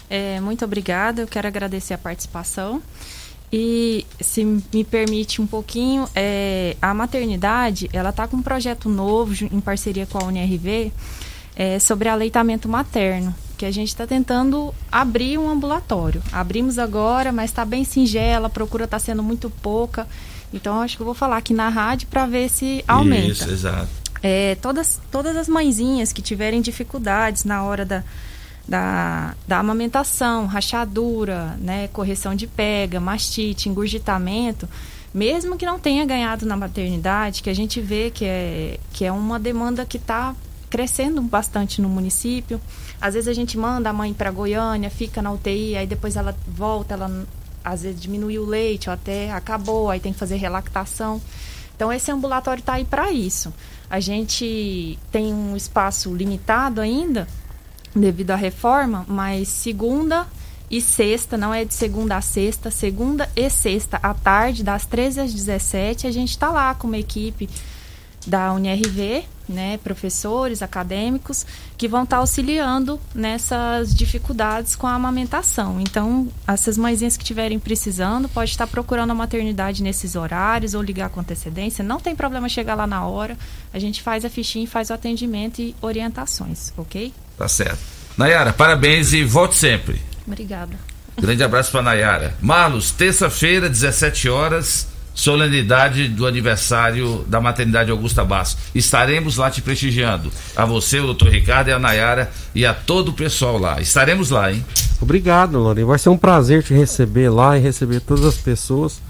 É, muito obrigada. Eu quero agradecer a participação. E se me permite um pouquinho, é, a maternidade ela está com um projeto novo em parceria com a UNRV é, sobre aleitamento materno, que a gente está tentando abrir um ambulatório. Abrimos agora, mas está bem singela, a procura está sendo muito pouca. Então acho que eu vou falar aqui na rádio para ver se aumenta. Isso, exato. É, todas, todas as mãezinhas que tiverem dificuldades na hora da, da, da amamentação, rachadura, né, correção de pega, mastite, engurgitamento, mesmo que não tenha ganhado na maternidade, que a gente vê que é, que é uma demanda que está crescendo bastante no município. Às vezes a gente manda a mãe para Goiânia, fica na UTI, aí depois ela volta, ela às vezes diminui o leite ou até acabou, aí tem que fazer relactação. Então esse ambulatório está aí para isso. A gente tem um espaço limitado ainda, devido à reforma, mas segunda e sexta, não é de segunda a sexta, segunda e sexta à tarde, das 13 às 17, a gente está lá com uma equipe da UNRV, né, professores, acadêmicos, que vão estar tá auxiliando nessas dificuldades com a amamentação. Então, essas mãezinhas que estiverem precisando, pode estar procurando a maternidade nesses horários ou ligar com antecedência. Não tem problema chegar lá na hora. A gente faz a fichinha, faz o atendimento e orientações, ok? Tá certo. Nayara, parabéns e volte sempre. Obrigada. Grande abraço para Nayara. Marlos, terça-feira, 17 horas, solenidade do aniversário da maternidade Augusta Bastos. Estaremos lá te prestigiando. A você, o doutor Ricardo e a Nayara e a todo o pessoal lá. Estaremos lá, hein? Obrigado, Lourinho. Vai ser um prazer te receber lá e receber todas as pessoas.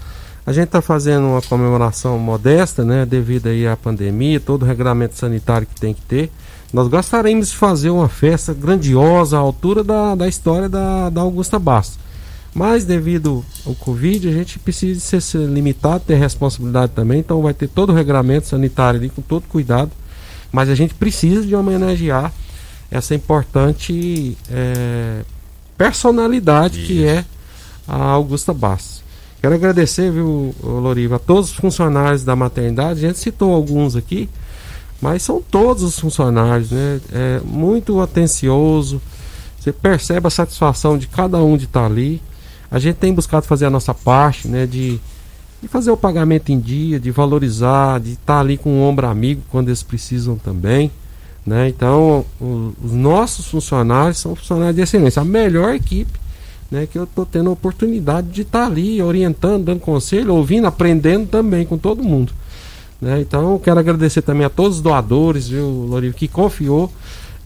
A gente está fazendo uma comemoração modesta, né? Devido aí à pandemia, todo o regulamento sanitário que tem que ter. Nós gostaríamos de fazer uma festa grandiosa à altura da, da história da, da Augusta Bastos. Mas devido ao Covid, a gente precisa ser, limitado, ter responsabilidade também. Então vai ter todo o regulamento sanitário ali com todo cuidado. Mas a gente precisa de homenagear essa importante é, personalidade que é a Augusta Bastos. Quero agradecer, viu, Loriva, a todos os funcionários da maternidade. A gente citou alguns aqui, mas são todos os funcionários, né? É muito atencioso. Você percebe a satisfação de cada um de estar ali. A gente tem buscado fazer a nossa parte, né? De, de fazer o pagamento em dia, de valorizar, de estar ali com o ombro amigo quando eles precisam também. Né? Então, o- os nossos funcionários são funcionários de excelência, a melhor equipe né, que eu estou tendo a oportunidade de estar ali orientando, dando conselho, ouvindo, aprendendo também com todo mundo. Né? Então, quero agradecer também a todos os doadores, viu, Lorivo, que confiou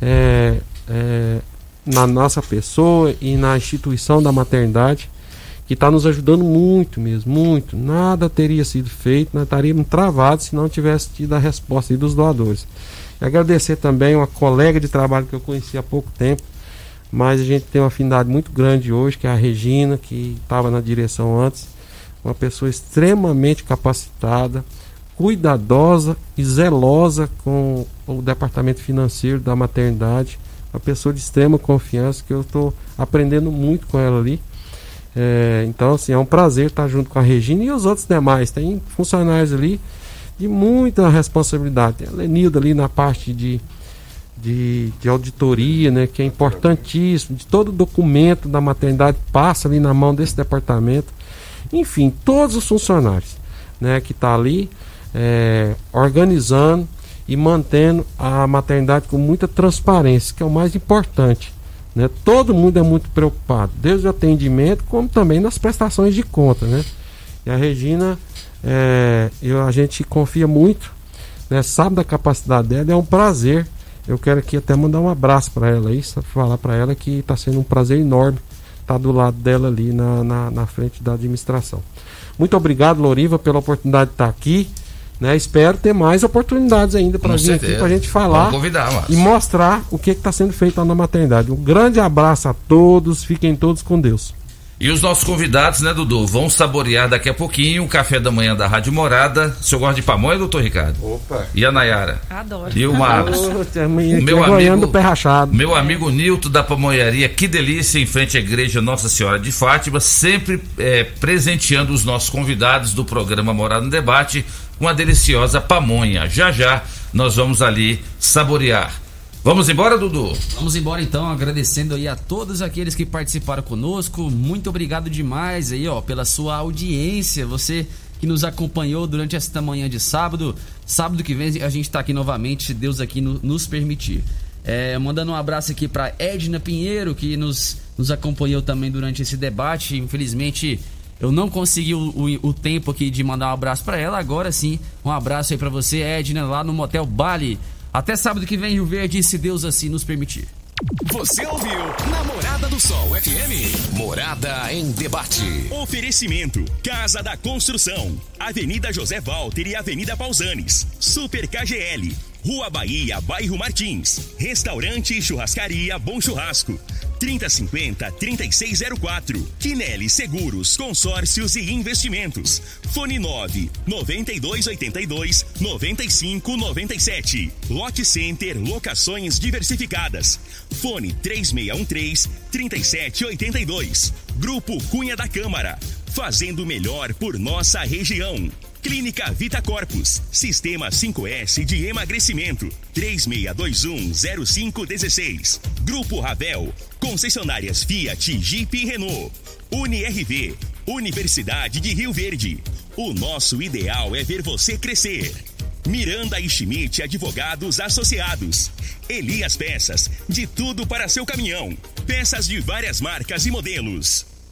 é, é, na nossa pessoa e na instituição da maternidade, que está nos ajudando muito mesmo, muito. Nada teria sido feito, nós estaríamos travados se não tivesse tido a resposta dos doadores. E agradecer também uma colega de trabalho que eu conheci há pouco tempo, mas a gente tem uma afinidade muito grande hoje, que é a Regina, que estava na direção antes, uma pessoa extremamente capacitada, cuidadosa e zelosa com o departamento financeiro da maternidade, uma pessoa de extrema confiança que eu estou aprendendo muito com ela ali. É, então, assim, é um prazer estar junto com a Regina e os outros demais. Tem funcionários ali de muita responsabilidade. Tem a Lenilda ali na parte de, de, de auditoria, né, que é importantíssimo. De todo documento da maternidade passa ali na mão desse departamento. Enfim, todos os funcionários né, que estão ali é, organizando e mantendo a maternidade com muita transparência, que é o mais importante. Né? Todo mundo é muito preocupado, desde o atendimento como também nas prestações de conta. Né? E a Regina, é, eu, a gente confia muito, né? sabe da capacidade dela, é um prazer. Eu quero aqui até mandar um abraço para ela aí, falar para ela que está sendo um prazer enorme estar do lado dela ali na, na, na frente da administração. Muito obrigado, Loriva, pela oportunidade de estar aqui. Né? Espero ter mais oportunidades ainda para vir aqui certeza. para a gente falar convidar, e mostrar o que está sendo feito lá na maternidade. Um grande abraço a todos, fiquem todos com Deus. E os nossos convidados, né, Dudu, vão saborear daqui a pouquinho o café da manhã da Rádio Morada. O senhor gosta de pamonha, doutor Ricardo? Opa! E a Nayara? Adoro. E o Marcos? O aqui meu é amigo- pé rachado. Meu amigo Nilton da Pamonharia, que delícia, em frente à igreja Nossa Senhora de Fátima, sempre é, presenteando os nossos convidados do programa Morada no Debate com a deliciosa pamonha. Já já nós vamos ali saborear. Vamos embora, Dudu? Vamos embora então, agradecendo aí a todos aqueles que participaram conosco. Muito obrigado demais aí, ó, pela sua audiência. Você que nos acompanhou durante esta manhã de sábado. Sábado que vem a gente tá aqui novamente, se Deus aqui no- nos permitir. É, mandando um abraço aqui para Edna Pinheiro, que nos, nos acompanhou também durante esse debate. Infelizmente, eu não consegui o, o- o tempo aqui de mandar um abraço para ela. Agora sim, um abraço aí para você, Edna, lá no Motel Bali. Até sábado que vem, Rio Verde, se Deus assim nos permitir. Você ouviu Namorada do Sol FM. Morada em debate. Oferecimento: Casa da Construção, Avenida José Walter e Avenida Pausanes. Super KGL, Rua Bahia, Bairro Martins. Restaurante e Churrascaria Bom Churrasco. 3050-3604. Quinelli Seguros, Consórcios e Investimentos. Fone 9 9282 9597. Lock Center Locações Diversificadas. Fone 3613 3782. Grupo Cunha da Câmara. Fazendo melhor por nossa região. Clínica Vita Corpus, Sistema 5S de emagrecimento, 36210516. Grupo Ravel, concessionárias Fiat, Jeep e Renault. UniRV, Universidade de Rio Verde. O nosso ideal é ver você crescer. Miranda e Schmidt Advogados Associados. Elias Peças, de tudo para seu caminhão. Peças de várias marcas e modelos.